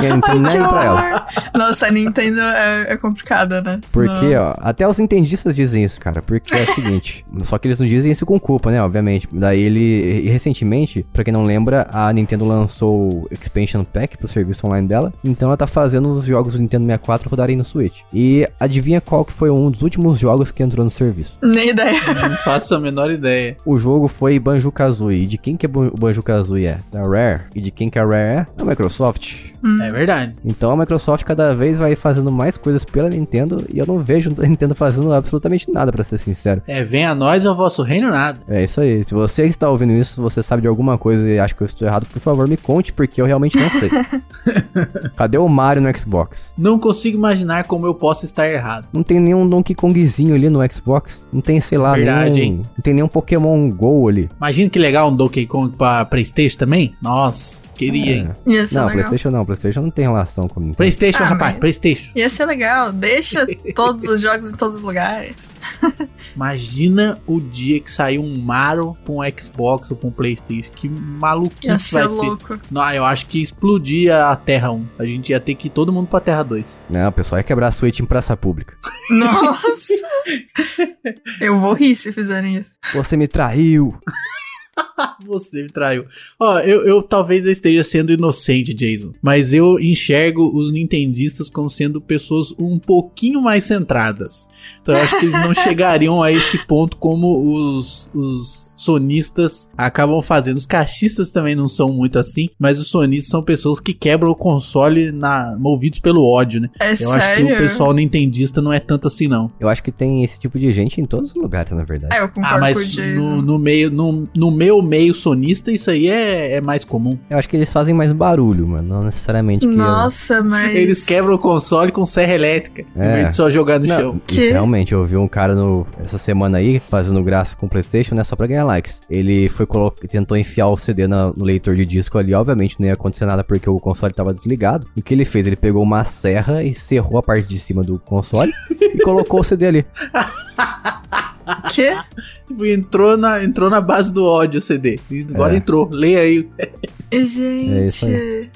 e a Nintendo nem Que aí pra ela. Nossa, a Nintendo é, é complicada, né? Porque, Nossa. ó, até os entendistas dizem isso, cara. Porque é o seguinte, só que eles não dizem isso com culpa, né? Obviamente. Daí ele, e recentemente, pra quem não lembra, a Nintendo lançou o Expansion Pack pro serviço online dela. Então ela tá fazendo os jogos do Nintendo 64 rodarem no Switch. E adivinha qual que foi um dos últimos jogos que entrou no serviço? Nem ideia. Não faço a menor ideia. O jogo foi Banjo-Kazooie. E de quem que é o Banjo-Kazooie é? Da Rare. E de quem que a Rare é? Da Microsoft. É verdade. Então a Microsoft cada vez vai fazendo mais coisas pela Nintendo e eu não vejo a Nintendo fazendo absolutamente nada, pra ser sincero. É, vem a nós ao vosso reino nada. É isso aí. Se você está ouvindo isso, você sabe de alguma coisa e acha que eu estou errado, por favor, me conte, porque eu realmente não sei. Cadê o Mario no Xbox? Não consigo imaginar como eu posso estar errado. Não tem nenhum Donkey Kongzinho ali no Xbox. Não tem, sei lá, Verdade, nenhum. hein? Não tem nenhum Pokémon Go ali. Imagina que legal um Donkey Kong pra Playstation também. Nossa, queria, hein? Ia ser Não, legal. PlayStation não. PlayStation não tem relação com Nintendo. PlayStation, Ah, rapaz, PlayStation. Ia ser legal, deixa todos os jogos em todos os lugares. Imagina o dia que sair um Mario pra um Xbox ou pra um PlayStation. Que maluquice Ia vai ser ser. louco. Não, eu acho que explodia a Terra 1. A gente ia ter que ir todo mundo pra Terra 2. Não, o pessoal ia quebrar a Switch em praça pública. Nossa! Eu vou rir se fizerem isso. Você me traiu. Você me traiu. Ó, eu, eu talvez eu esteja sendo inocente, Jason. Mas eu enxergo os nintendistas como sendo pessoas um pouquinho mais centradas. Então eu acho que eles não chegariam a esse ponto como os, os sonistas acabam fazendo. Os caixistas também não são muito assim, mas os sonistas são pessoas que quebram o console na, movidos pelo ódio, né? É Eu sério? acho que o pessoal nintendista não é tanto assim, não. Eu acho que tem esse tipo de gente em todos os lugares, na verdade. É, eu Ah, concordo o mas no, no meio, no, no meu meio sonista, isso aí é, é mais comum. Eu acho que eles fazem mais barulho, mano. Não necessariamente que. Nossa, mas. Eles quebram o console com serra elétrica, em É. vez de só jogar no Não, chão. isso realmente, eu vi um cara no, essa semana aí fazendo graça com o PlayStation, né? Só pra ganhar likes. Ele foi tentou enfiar o CD na- no leitor de disco ali, obviamente não ia acontecer nada porque o console tava desligado. O que ele fez? Ele pegou uma serra e serrou a parte de cima do console e colocou o CD ali. Quê? Tipo, entrou na, entrou na base do ódio o CD. E agora É. entrou. Leia aí. Gente. isso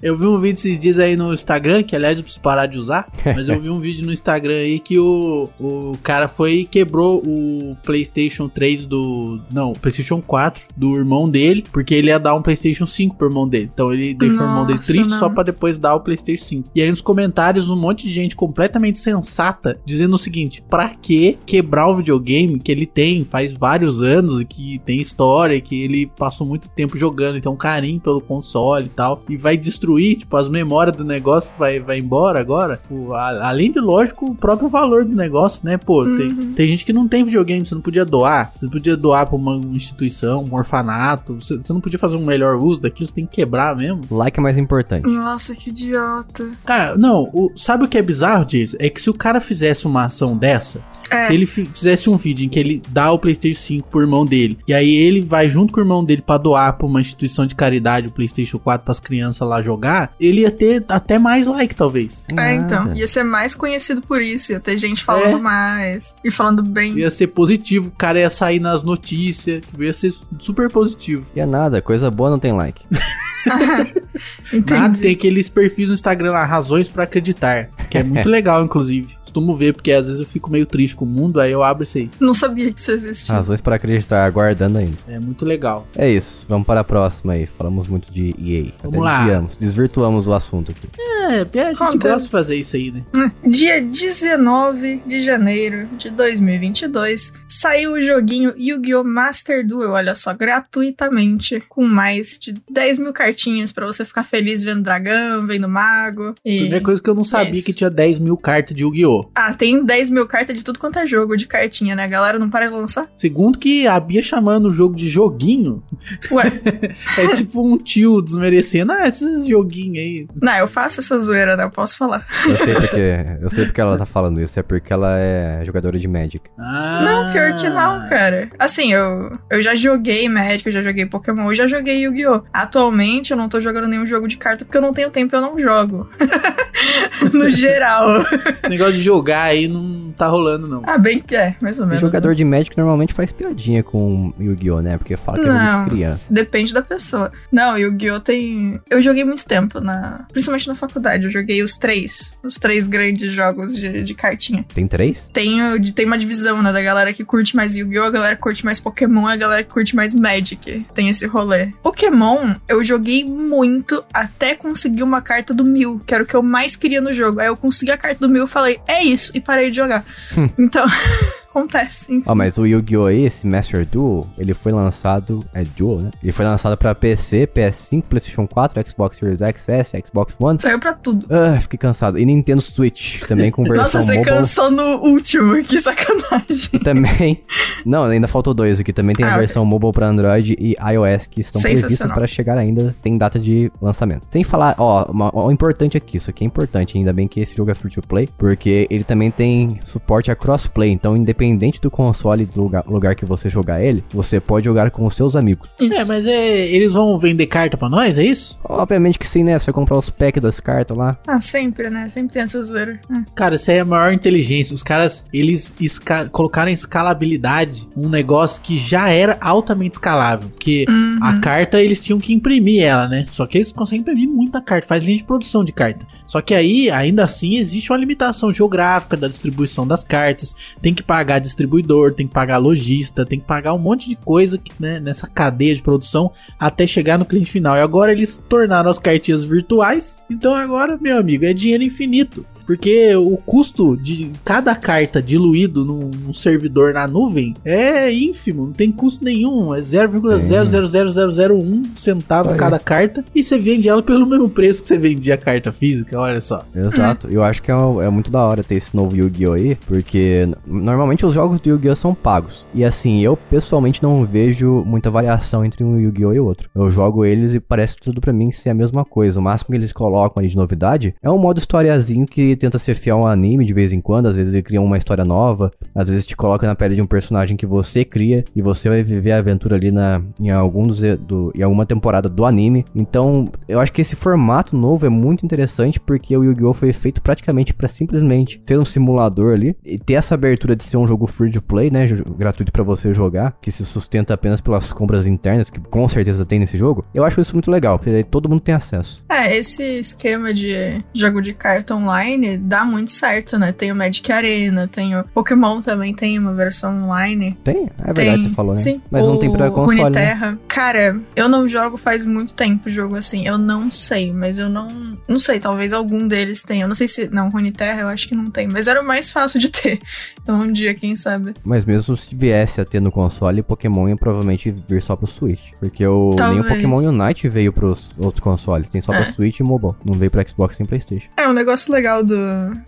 Eu vi um vídeo esses dias aí no Instagram, que aliás eu preciso parar de usar, mas eu vi um vídeo no Instagram aí que o, o cara foi e quebrou o PlayStation 3 do. Não, o PlayStation 4 do irmão dele, porque ele ia dar um PlayStation 5 pro irmão dele. Então ele deixou o irmão dele Nossa, triste não. só pra depois dar o PlayStation 5. E aí nos comentários um monte de gente completamente sensata dizendo o seguinte: pra que quebrar o videogame que ele tem faz vários anos e que tem história, e que ele passou muito tempo jogando, então um carinho pelo console e tal, e vai destruir, tipo, as memórias do negócio vai, vai embora agora. A- além de, lógico, o próprio valor do negócio, né? Pô, tem, Uhum. tem gente que não tem videogame, você não podia doar, você não podia doar pra uma instituição, um orfanato, você, você não podia fazer um melhor uso daquilo, você tem que quebrar mesmo. Like é mais importante. Nossa, que idiota. Cara, não, o- sabe o que é bizarro, Jason? É que se o cara fizesse uma ação dessa, É. se ele fi- fizesse um vídeo em que ele dá o PlayStation 5 pro irmão dele, e aí ele vai junto com o irmão dele pra doar pra uma instituição de caridade o PlayStation 4 pras crianças lá jogar, ele ia ter até mais like, talvez. É, então. Nada. Ia ser mais conhecido por isso. Ia ter gente falando É. mais. E falando bem. Ia ser positivo, o cara ia sair nas notícias, tipo, ia ser super positivo. E é nada, coisa boa não tem like. Entendi. Nada, tem aqueles perfis no Instagram lá, razões pra acreditar, que é muito legal, inclusive. Costumo ver, porque às vezes eu fico meio triste com o mundo, aí eu abro isso aí. Não sabia que isso existia. Razões para acreditar, aguardando ainda. É muito legal. É isso, vamos para a próxima aí. Falamos muito de EA. Vamos Até lá. desviamos, desvirtuamos o assunto aqui. É, a gente gosta de fazer isso aí, né? Dia 19 de janeiro de 2022, saiu o joguinho Yu-Gi-Oh! Master Duel, olha só, gratuitamente, com mais de 10 mil cartinhas pra você ficar feliz vendo dragão, vendo mago. E... Primeira coisa que eu não sabia isso. que tinha 10 mil cartas de Yu-Gi-Oh! Ah, tem 10 mil cartas de tudo quanto é jogo de cartinha, né? A galera não para de lançar? Segundo que a Bia chamando o jogo de joguinho, Ué, é tipo um tio desmerecendo. Ah, esses joguinhos aí. não, eu faço essa zoeira, né? Eu posso falar. Eu sei porque, eu sei porque ela tá falando isso, é porque ela é jogadora de Magic. Ah, Não, pior que não, cara. Assim, eu, eu já joguei Magic, eu já joguei Pokémon, eu já joguei Yu-Gi-Oh! Atualmente eu não tô jogando nenhum jogo de carta porque eu não tenho tempo, eu não jogo. no geral. Negócio de jogar aí não tá rolando, não. Ah, bem que é, mais ou O menos. jogador né? de Magic normalmente faz piadinha com Yu-Gi-Oh, né? Porque fala que é jogo Não. de criança. Depende da pessoa. Não, Yu-Gi-Oh! tem. Eu joguei muito tempo, na... principalmente na faculdade. Eu joguei os três. Os três grandes jogos de, de cartinha. Tem três? Tem, o- tem uma divisão, né? Da galera que curte mais Yu-Gi-Oh!, a galera que curte mais Pokémon e a galera que curte mais Magic. Tem esse rolê. Pokémon, eu joguei muito até conseguir uma carta do Mil, que era o que eu mais queria no jogo. Aí eu consegui a carta do Mil e falei, é isso, e parei de jogar. então, acontece. enfim. Ó, mas o Yu-Gi-Oh! aí, esse Master Duel, ele foi lançado. É Duel, né? Ele foi lançado pra PC, PS5, PlayStation 4, Xbox Series X, S, Xbox One. Saiu pra tudo. Ah, fiquei cansado. E Nintendo Switch, também com versão Nossa, você mobile. cansou no último, que sacanagem. E também. Não, ainda faltou dois aqui. Também tem Ah, a versão mobile para Android e iOS que estão previstas para chegar ainda. Tem data de lançamento. Sem falar, ó, uma- ó, o importante aqui. Isso aqui é importante. Ainda bem que esse jogo é free to play. Porque ele também tem suporte a crossplay. Então, independente independente do console e do lugar, lugar que você jogar ele, você pode jogar com os seus amigos. Isso. É, mas é, eles vão vender carta pra nós, é isso? Obviamente que sim, né? Você vai comprar os packs das cartas lá. Ah, sempre, né? Sempre tem essa zoeira. É. Cara, isso aí é a maior inteligência. Os caras, eles colocaram em escalabilidade um negócio que já era altamente escalável. Porque uhum. a carta, eles tinham que imprimir ela, né? Só que eles conseguem imprimir muita carta, faz linha de produção de carta. Só que aí, ainda assim, existe uma limitação geográfica da distribuição das cartas. Tem que pagar distribuidor, tem que pagar lojista, tem que pagar um monte de coisa que, né, nessa cadeia de produção até chegar no cliente final. E agora eles tornaram as cartinhas virtuais. Então agora, meu amigo, é dinheiro infinito. Porque o custo de cada carta diluído num, servidor na nuvem é ínfimo, não tem custo nenhum. É 0,000001 centavo cada carta e você vende ela pelo mesmo preço que você vendia a carta física, olha só. Exato, eu acho que é, é muito da hora ter esse novo Yu-Gi-Oh! aí, porque normalmente os jogos do Yu-Gi-Oh! são pagos. E assim, eu pessoalmente não vejo muita variação entre um Yu-Gi-Oh! e outro. Eu jogo eles e parece tudo para mim ser a mesma coisa. O máximo que eles colocam ali de novidade é um modo historiazinho que tenta ser fiel ao anime de vez em quando, às vezes ele cria uma história nova, às vezes te coloca na pele de um personagem que você cria e você vai viver a aventura ali na, em, algum dos, do, em alguma temporada do anime. Então, eu acho que esse formato novo é muito interessante porque o Yu-Gi-Oh! foi feito praticamente para simplesmente ter um simulador ali e ter essa abertura de ser um jogo free to play, né? Gratuito para você jogar, que se sustenta apenas pelas compras internas, que com certeza tem nesse jogo. Eu acho isso muito legal, porque aí todo mundo tem acesso. É, esse esquema de jogo de carta online dá muito certo, né? Tem o Magic Arena, tem o Pokémon também tem uma versão online. Tem? É verdade, tem. você falou, né? Sim. Mas o não tem pra console, Runeterra. Né? Cara, eu não jogo faz muito tempo jogo assim. Eu não sei, mas eu não... Não sei, talvez algum deles tenha. Eu não sei se... Não, Runeterra eu acho que não tem. Mas era o mais fácil de ter. Então um dia, quem sabe. Mas mesmo se viesse a ter no console, Pokémon ia provavelmente vir só pro Switch. Porque o, nem o Pokémon Unite veio pros outros consoles. Tem só é. pra Switch e mobile. Não veio pra Xbox nem Playstation. É, um negócio legal do...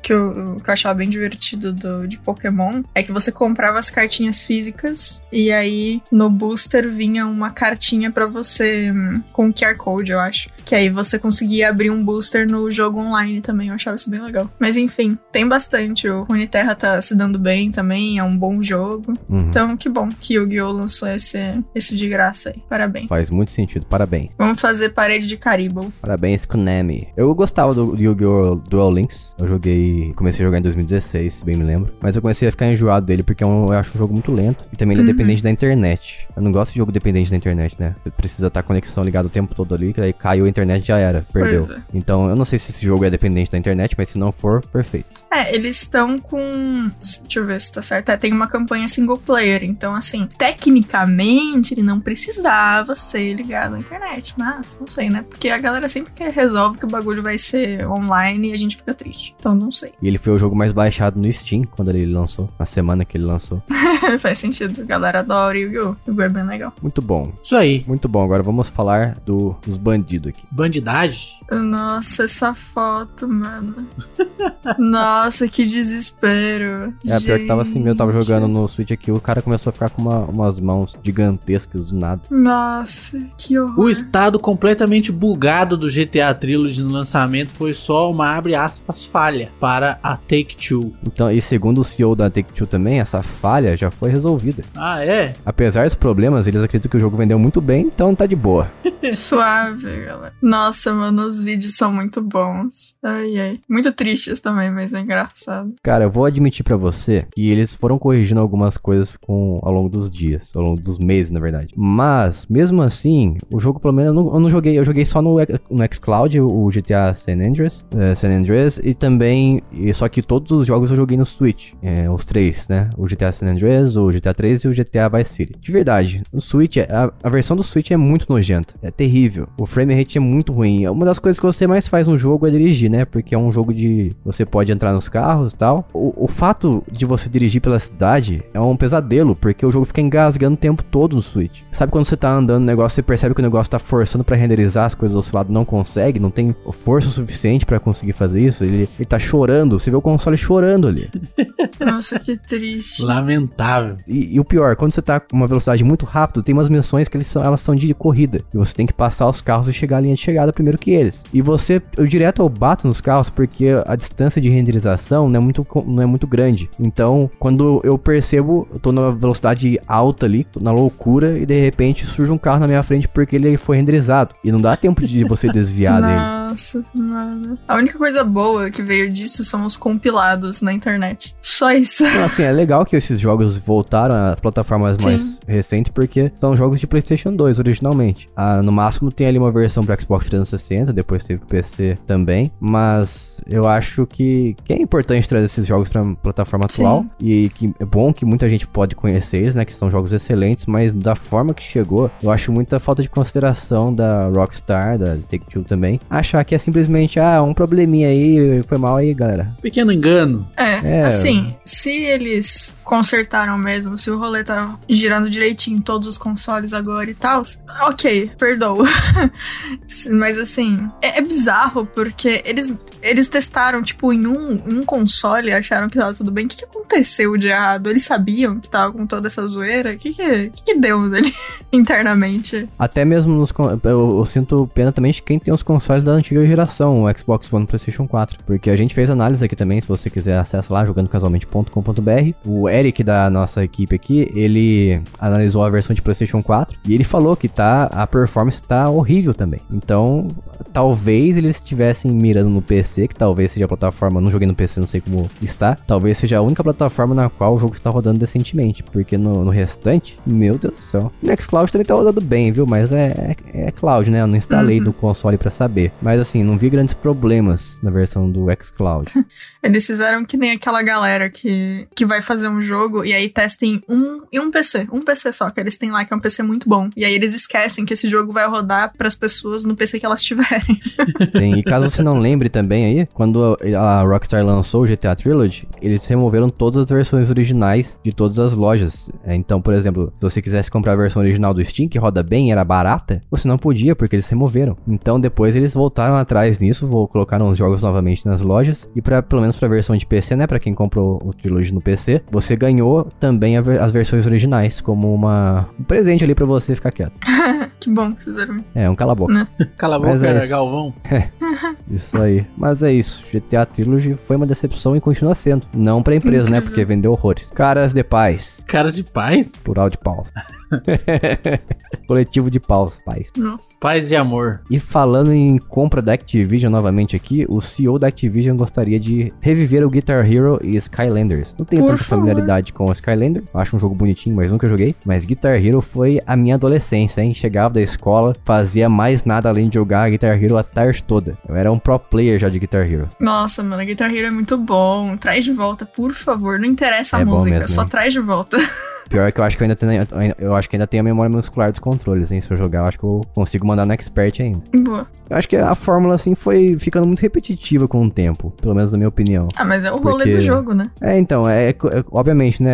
Que eu, que eu achava bem divertido do, de Pokémon é que você comprava as cartinhas físicas e aí no booster vinha uma cartinha para você hum, com QR Code, eu acho. Que aí você conseguia abrir um booster no jogo online também. Eu achava isso bem legal. Mas enfim, tem bastante. O Runeterra tá se dando bem também, é um bom jogo. Uhum. Então, que bom que o Yu-Gi-Oh! lançou esse, esse de graça aí. Parabéns. Faz muito sentido, parabéns. Vamos fazer parede de Caribou. Parabéns, Konami. Eu gostava do Yu-Gi-Oh! Duel Links. Eu joguei. Comecei a jogar em 2016, se bem me lembro. Mas eu comecei a ficar enjoado dele porque eu, eu acho um jogo muito lento. E também ele é uhum. dependente da internet. Eu não gosto de jogo dependente da internet, né? Você precisa estar conexão ligada o tempo todo ali, que aí caiu a internet já era, perdeu. É. Então eu não sei se esse jogo é dependente da internet, mas se não for, perfeito. É, eles estão com. Deixa eu ver se tá certo. É, tem uma campanha single player. Então, assim, tecnicamente ele não precisava ser ligado à internet. Mas, não sei, né? Porque a galera sempre que resolve que o bagulho vai ser online e a gente fica triste. Então, não sei. E ele foi o jogo mais baixado no Steam quando ele lançou. Na semana que ele lançou. Faz sentido. A galera adora Yu-Gi-Oh! Yu-Gi-Oh! é bem legal. Muito bom. Isso aí. Muito bom. Agora vamos falar do, dos bandidos aqui. Bandidagem? Nossa, essa foto, mano. Nossa, que desespero. É, pior que tava eu tava jogando no Switch aqui, o cara começou a ficar com uma, umas mãos gigantescas do nada. Nossa, que horror. O estado completamente bugado do GTA Trilogy no lançamento foi só uma abre aspas falha para a Take-Two. Então, e segundo o CEO da Take-Two também, essa falha já foi resolvida. Ah, é? Apesar dos problemas, eles acreditam que o jogo vendeu muito bem, então tá de boa. Suave, galera. Nossa, mano, os vídeos são muito bons. Ai, ai. Muito tristes também, mas é engraçado. Cara, eu vou admitir para você que eles foram corrigindo algumas coisas com, ao longo dos dias, ao longo dos meses, na verdade. Mas, mesmo assim, o jogo, pelo menos, eu não, eu não joguei. Eu joguei só no, no xCloud, o GTA San Andreas, é, San Andreas, e também. E só que todos os jogos eu joguei no Switch. É, os três, né? O GTA San Andreas, o GTA 3 e o GTA Vice City. De verdade, o Switch, a, a versão do Switch é muito nojenta. É terrível. O frame rate é muito ruim. Uma das coisas que você mais faz no jogo é dirigir, né? Porque é um jogo de. Você pode entrar nos carros e tal. O, o fato de você dirigir pela cidade é um pesadelo, porque o jogo fica engasgando o tempo todo no Switch. Sabe quando você tá andando no negócio, você percebe que o negócio tá forçando para renderizar as coisas do seu lado, não consegue, não tem força o suficiente para conseguir fazer isso. Ele, ele tá chorando, você vê o console chorando ali. Nossa, que triste. Lamentável. E, e o pior, quando você tá com uma velocidade muito rápida, tem umas missões que eles são, elas são de corrida. E você tem que passar os carros e chegar à linha de chegada primeiro que eles. E você, eu direto eu bato nos carros porque a distância de renderização não é muito, não é muito grande. Então, quando eu percebo, eu tô numa velocidade alta ali, tô na loucura, e de repente surge um carro na minha frente porque ele foi renderizado. E não dá tempo de você desviar dele. Nossa, mano. A única coisa boa que veio disso são os compilados na internet. Só isso. Então, assim, é legal que esses jogos voltaram às plataformas Sim. mais recentes, porque são jogos de PlayStation 2 originalmente. Ah, no máximo tem ali uma versão para Xbox 360, depois teve PC também, mas eu acho que, que é importante trazer esses jogos pra plataforma Sim. atual e que é bom que muita gente pode conhecer eles, né, que são jogos excelentes, mas da forma que chegou, eu acho muita falta de consideração da Rockstar, da Take-Two também, achar que é simplesmente, ah, um probleminha aí, foi mal aí, galera. Pequeno engano. É, É. assim, se eles consertaram mesmo, se o rolê tá girando direitinho em todos os consoles agora e tal, ok, perdoo. Mas assim, é, é bizarro porque eles, eles testaram, tipo, em um, em um console e acharam que tava tudo bem. O que, que aconteceu de errado? Eles sabiam que tava com toda essa zoeira? O que, que, que, que deu dele internamente? Até mesmo nos. Eu, eu sinto pena também de quem tem os consoles da antiga geração, o Xbox One o PlayStation 4. Porque a gente fez análise aqui também, se você quiser acessa lá, jogandocasualmente.com.br. O Eric da nossa equipe aqui, ele analisou a versão de PlayStation 4 e ele falou que tá. A performance tá horrível também. Então, talvez eles estivessem mirando no PC, que talvez seja a plataforma. Não joguei no PC, não sei como está. Talvez seja a única plataforma na qual o jogo está rodando decentemente. Porque no, no restante, meu Deus do céu. O Nextcloud também tá rodando bem, viu? Mas é, é, é cloud, né? Eu não instalei Uhum. do console pra saber. Mas assim, não vi grandes problemas na versão do xCloud. Eles fizeram que nem aquela galera que, que vai fazer um jogo e aí testem um em um PC, um PC só, que eles têm lá que é um PC muito bom. E aí eles esquecem que esse jogo vai rodar pras pessoas no PC que elas tiverem. Tem, e caso você não lembre também aí, quando a Rockstar lançou o GTA Trilogy, eles removeram todas as versões originais de todas as lojas. É, Então, por exemplo, se você quisesse comprar a versão original do Steam, que roda bem e era barata, você não podia, porque eles removeram. Então, depois eles voltaram atrás nisso, vou colocaram os jogos novamente nas lojas, e para pelo menos pra versão de PC, né, Pra quem comprou o Trilogy no PC, você ganhou também a ver- as versões originais, como uma, um presente ali pra você ficar quieto. que bom que fizeram isso. É, um cala a boca. Cala a Mas boca, é isso. Galvão. Isso aí. Mas é isso. GTA Trilogy foi uma decepção e continua sendo. Não pra empresa, né? Incrível. Porque vendeu horrores. Caras de paz. Caras de paz. Plural de pau. Coletivo de paus, paz. Nossa. Paz e amor. E falando em compra da Activision novamente aqui, o CEO da Activision gostaria de reviver o Guitar Hero e Skylanders. Não tenho Por tanta favor. familiaridade com o Skylander, eu acho um jogo bonitinho, mas nunca joguei. Mas Guitar Hero foi a minha adolescência, hein? Chegava da escola, fazia mais nada além de jogar Guitar Hero a tarde toda. Eu era um pro player já de Guitar Hero. Nossa, mano, a Guitar Hero é muito bom. Traz de volta, por favor. Não interessa a É música, mesmo, só hein? traz de volta. Pior que eu acho que eu ainda tenho, eu acho que ainda tenho a memória muscular dos controles, hein? Se eu jogar, eu acho que eu consigo mandar no expert ainda. Boa. Eu acho que a fórmula, assim, foi ficando muito repetitiva com o tempo, pelo menos na minha opinião. Ah, mas é o rolê Porque- do jogo, né? É, então, é, é- obviamente, né,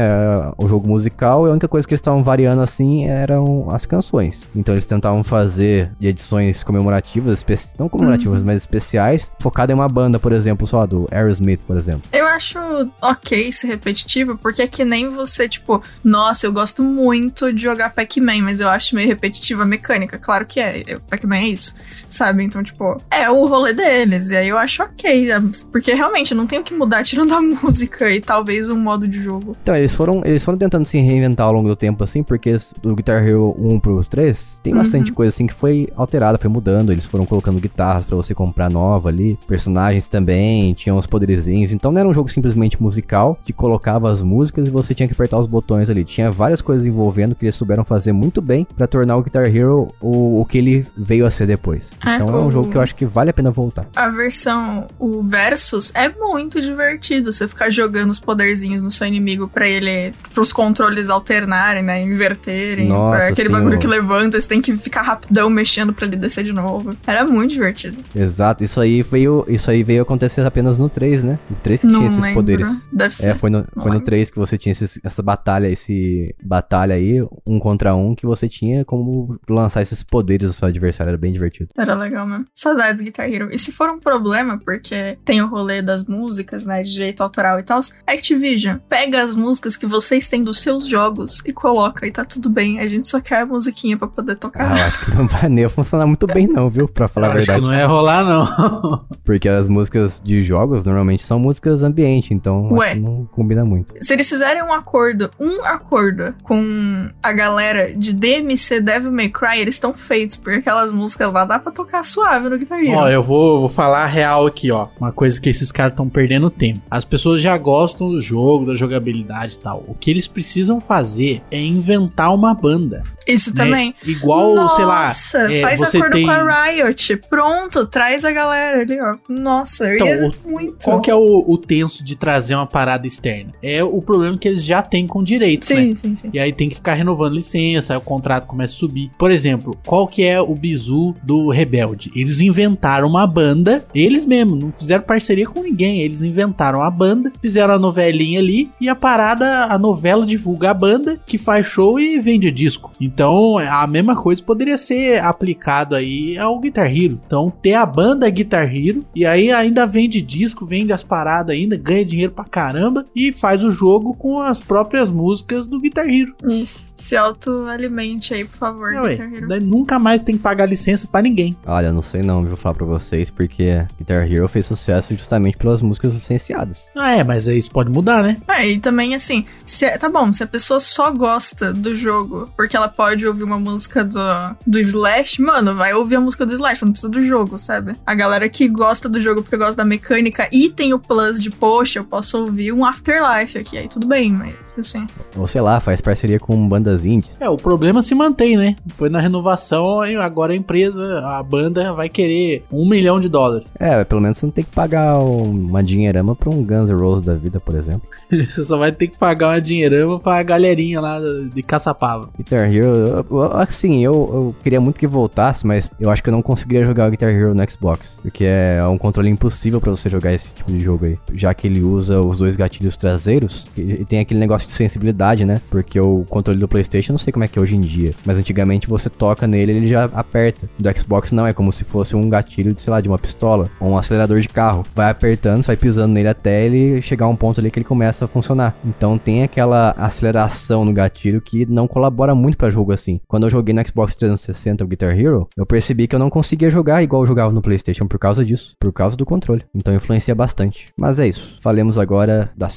o jogo musical, a única coisa que eles estavam variando, assim, eram as canções. Então eles tentavam fazer edições comemorativas, espe- não comemorativas, mas especiais, focada em uma banda, por exemplo, só do Aerosmith, por exemplo. Eu acho ok ser repetitivo, porque é que nem você, tipo, nossa, eu gosto muito de jogar Pac-Man, mas eu acho meio repetitiva a mecânica. Claro que é, Pac-Man é isso, sabe? Então, tipo, é o rolê deles, e aí eu acho ok, é, porque realmente não tem o que mudar tirando a música e talvez o modo de jogo. Então, eles foram, eles foram tentando se reinventar ao longo do tempo, assim, porque do Guitar Hero 1 pro 3, tem bastante Uhum. coisa, assim, que foi alterada, foi mudando. Eles foram colocando guitarras pra você comprar nova ali, personagens também, tinham os poderizinhos. Então, não era um jogo simplesmente musical, que colocava as músicas e você tinha que apertar os botões ali. Tinha várias coisas envolvendo que eles souberam fazer muito bem pra tornar o Guitar Hero o, o que ele veio a ser depois. É, Então, é um jogo que eu acho que vale a pena voltar. A versão, o Versus, é muito divertido você ficar jogando os poderzinhos no seu inimigo pra ele, pros controles alternarem, né? Inverterem, Nossa, pra aquele bagulho que levanta, você tem que ficar rapidão mexendo pra ele descer de novo. Era muito divertido. Exato, isso aí veio, isso aí veio acontecer apenas no 3, né? O 3 que Não tinha esses lembro. poderes. Deve ser. É, foi no, foi no lembro. 3 que você tinha esses- essa batalha, esse batalha aí, um contra um, que você tinha como lançar esses poderes do seu adversário. Era bem divertido. Era legal mesmo. Saudades Guitar Hero. E se for um problema, porque tem o rolê das músicas, né? De direito autoral e tal, Activision, pega as músicas que vocês têm dos seus jogos e coloca e tá tudo bem. A gente só quer a musiquinha pra poder tocar. Ah, eu acho que não vai nem funcionar muito bem, não, viu? Pra falar Eu a acho que verdade. não ia rolar, não. Porque as músicas de jogos normalmente são músicas ambiente, então acho Ué. que não combina muito. Se eles fizerem um acordo, um acordo com a galera de DMC Devil May Cry, eles estão feitos, porque aquelas músicas lá dá pra tocar suave no Guitar Hero. Ó, eu vou, vou falar a real aqui, ó. Uma coisa que esses caras estão perdendo tempo. As pessoas já gostam do jogo, da jogabilidade e tal. O que eles precisam fazer é inventar uma banda. Isso né? também. Igual, Nossa, sei lá. é, faz você acordo tem- com a Riot. Pronto, traz a galera ali, ó. Nossa, eu Então, ia o- muito. Qual que é o, o tenso de trazer uma parada externa? É o problema que eles já têm com direitos, né? Sim, sim, sim. E aí tem que ficar renovando licença, aí o contrato começa a subir. Por exemplo, qual que é o bizu do Rebelde? Eles inventaram uma banda, eles mesmos, não fizeram parceria com ninguém. Eles inventaram a banda, fizeram a novelinha ali e a parada, a novela divulga a banda que faz show e vende disco. Então a mesma coisa poderia ser aplicado aí ao Guitar Hero. Então ter a banda Guitar Hero e aí ainda vende disco, vende as paradas ainda, ganha dinheiro pra caramba e faz o jogo com as próprias músicas do Guitar Hero. Isso. Se autoalimente aí, por favor, É, Guitar Hero. daí nunca mais tem que pagar licença pra ninguém. Olha, não sei não, viu, falar pra vocês, porque Guitar Hero fez sucesso justamente pelas músicas licenciadas. Ah, é, mas isso pode mudar, né? É, e também assim, se, é- tá bom, se a pessoa só gosta do jogo porque ela pode ouvir uma música do, do Slash, mano, vai ouvir a música do Slash, você não precisa do jogo, sabe? A galera que gosta do jogo porque gosta da mecânica e tem o plus de, poxa, eu posso ouvir um Afterlife aqui, aí tudo bem, mas assim. Ou sei lá, faz parceria com bandas indies. É, o problema se mantém, né? Depois na renovação, aí agora a empresa, a banda vai querer um milhão de dólares. É, pelo menos você não tem que pagar uma dinheirama pra um Guns N' Roses da vida, por exemplo. Você só vai ter que pagar uma dinheirama pra galerinha lá de Caçapava. Guitar Hero, assim, eu, eu queria muito que voltasse, mas eu acho que eu não conseguiria jogar o Guitar Hero no Xbox. Porque é um controle impossível pra você jogar esse tipo de jogo aí. Já que ele usa os dois gatilhos traseiros e, tem aquele negócio de sensibilidade, né? Porque o controle do PlayStation, não sei como é que é hoje em dia, mas antigamente você toca nele ele já aperta. Do Xbox não, é como se fosse um gatilho, de, sei lá, de uma pistola ou um acelerador de carro. Vai apertando, vai pisando nele até ele chegar a um ponto ali que ele começa a funcionar. Então tem aquela aceleração no gatilho que não colabora muito pra jogo assim. Quando eu joguei no Xbox 360 o Guitar Hero, eu percebi que eu não conseguia jogar igual eu jogava no PlayStation por causa disso, por causa do controle. Então influencia bastante. Mas é isso. Falemos agora da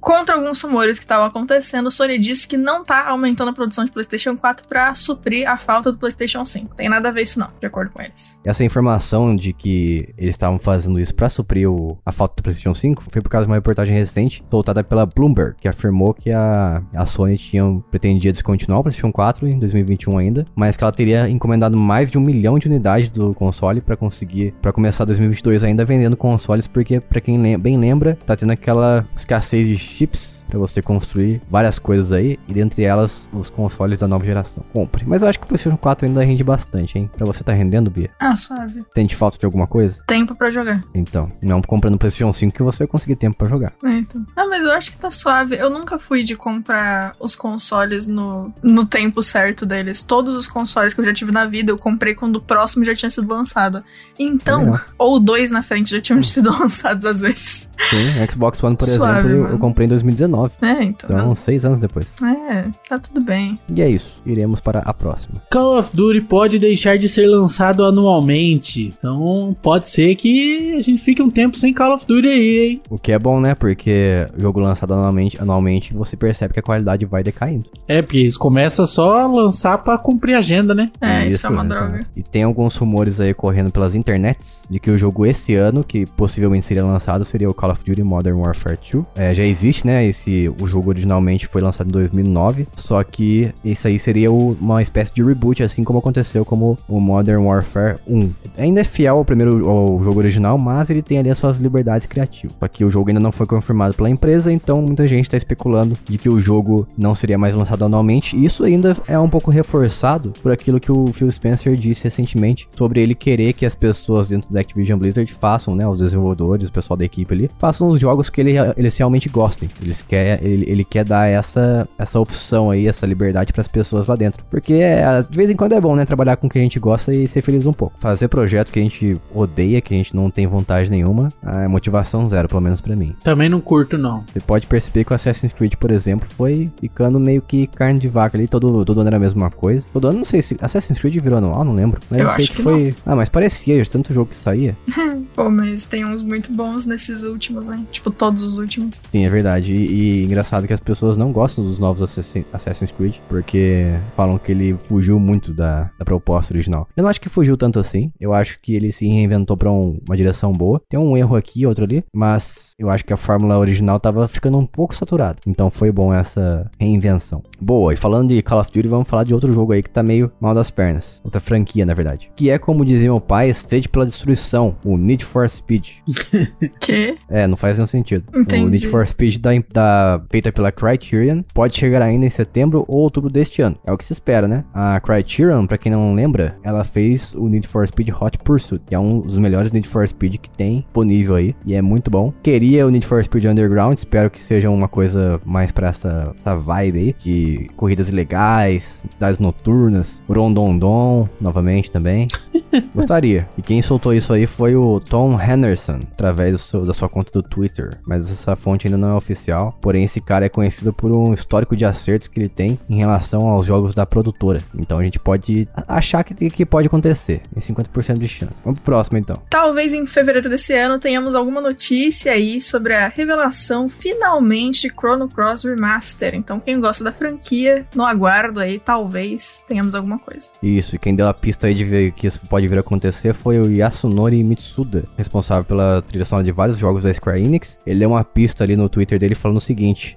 Contra alguns rumores que estavam acontecendo, Sony disse que não tá aumentando a produção de PlayStation 4 pra suprir a falta do PlayStation 5. Tem nada a ver isso não, de acordo com eles. Essa informação de que eles estavam fazendo isso pra suprir o- a falta do PlayStation 5 foi por causa de uma reportagem recente soltada pela Bloomberg, que afirmou que a, a Sony tinha, pretendia descontinuar o PlayStation 4 em 2021 ainda, mas que ela teria encomendado mais de um milhão de unidades do console pra conseguir, pra começar 2022 ainda vendendo consoles, porque pra quem lem- bem lembra, tá tendo aquela escassez de chips pra você construir várias coisas aí, e dentre elas os consoles da nova geração. Compre. Mas eu acho que o PlayStation 4 ainda rende bastante, hein? Pra você tá rendendo, Bia? Ah, suave. Sente falta de alguma coisa? Tempo pra jogar. Então, não comprando o PlayStation 5 que você vai conseguir tempo pra jogar. É, então. Ah, mas eu acho que tá suave. Eu nunca fui de comprar os consoles no, no tempo certo deles. Todos os consoles que eu já tive na vida, eu comprei quando o próximo já tinha sido lançado. Então, ou dois na frente já tinham sido lançados às vezes. Sim, Xbox One, por Suave, exemplo, eu, comprei em 2019. É, então. Então, seis anos depois. É, tá tudo bem. E é isso. Iremos para a próxima. Call of Duty pode deixar de ser lançado anualmente. Então pode ser que a gente fique um tempo sem Call of Duty aí, hein? O que é bom, né? Porque jogo lançado anualmente, anualmente você percebe que a qualidade vai decaindo. É, porque eles começam só a lançar pra cumprir a agenda, né? É, isso, é uma droga. E tem alguns rumores aí correndo pelas internets de que o jogo esse ano, que possivelmente seria lançado, seria o Call of Duty Modern Warfare 2. É, já existe, né? Esse, o jogo originalmente foi lançado em 2009, só que esse aí seria o- uma espécie de reboot, assim como aconteceu como o Modern Warfare 1. Ainda é fiel ao primeiro ao jogo original, mas ele tem ali as suas liberdades criativas. Só que o jogo ainda não foi confirmado pela empresa, então muita gente está especulando de que o jogo não seria mais lançado anualmente. E isso ainda é um pouco reforçado por aquilo que o Phil Spencer disse recentemente sobre ele querer que as pessoas dentro da Activision Blizzard façam, né, os desenvolvedores, o pessoal da equipe ali, façam os jogos que ele- eles realmente gostem. Eles querem quer, ele, ele quer dar essa, essa opção aí, essa liberdade para as pessoas lá dentro. Porque é, de vez em quando é bom, né? Trabalhar com o que a gente gosta e ser feliz um pouco. Fazer projeto que a gente odeia, que a gente não tem vontade nenhuma, é motivação zero, pelo menos para mim. Também não curto, não. Você pode perceber que o Assassin's Creed, por exemplo, foi ficando meio que carne de vaca ali, todo, todo ano era a mesma coisa. Todo ano, não sei se Assassin's Creed virou anual, não lembro. Mas Eu eu sei acho que, que foi. Ah, mas parecia, de tanto jogo que saía. Pô, mas tem uns muito bons nesses últimos, hein? Tipo, todos os últimos. Sim, é verdade. E, e engraçado que as pessoas não gostam dos novos Assassin- Assassin's Creed, porque falam que ele fugiu muito da, da proposta original. Eu não acho que fugiu tanto assim. Eu acho que ele se reinventou pra um- uma direção boa. Tem um erro aqui, outro ali, mas eu acho que a fórmula original tava ficando um pouco saturada. Então foi bom essa reinvenção. Boa, e falando de Call of Duty, vamos falar de outro jogo aí que tá meio mal das pernas. Outra franquia, na verdade. Que é, como dizia meu pai, sede pela destruição. O Need for Speed. Que? É, não faz nenhum sentido. Entendi. O Need for Speed da, da, feita pela Criterion pode chegar ainda em setembro ou outubro deste ano. É o que se espera, né? A Criterion, pra quem não lembra, ela fez o Need for Speed Hot Pursuit, que é um dos melhores Need for Speed que tem disponível aí, e é muito bom. Queria o Need for Speed Underground, espero que seja uma coisa mais pra essa, essa vibe aí, de corridas ilegais, cidades noturnas, Rondondon, novamente também. Gostaria. E quem soltou isso aí foi o Tom Henderson, através seu- da sua conta do Twitter. Mas essa fonte ainda não é oficial. Porém, esse cara é conhecido por um histórico de acertos que ele tem em relação aos jogos da produtora. Então a gente pode achar que, que pode acontecer. Em 50% de chance. Vamos pro próximo então. Talvez em fevereiro desse ano tenhamos alguma notícia aí sobre a revelação finalmente de Chrono Cross Remaster. Então, quem gosta da franquia, no aguardo aí, talvez tenhamos alguma coisa. Isso, e quem deu a pista aí de ver que isso pode vir a acontecer foi o Yasunori Mitsuda, responsável pela trilha sonora de vários jogos da Square Enix. Ele deu uma pista ali no Twitter dele falando o seguinte: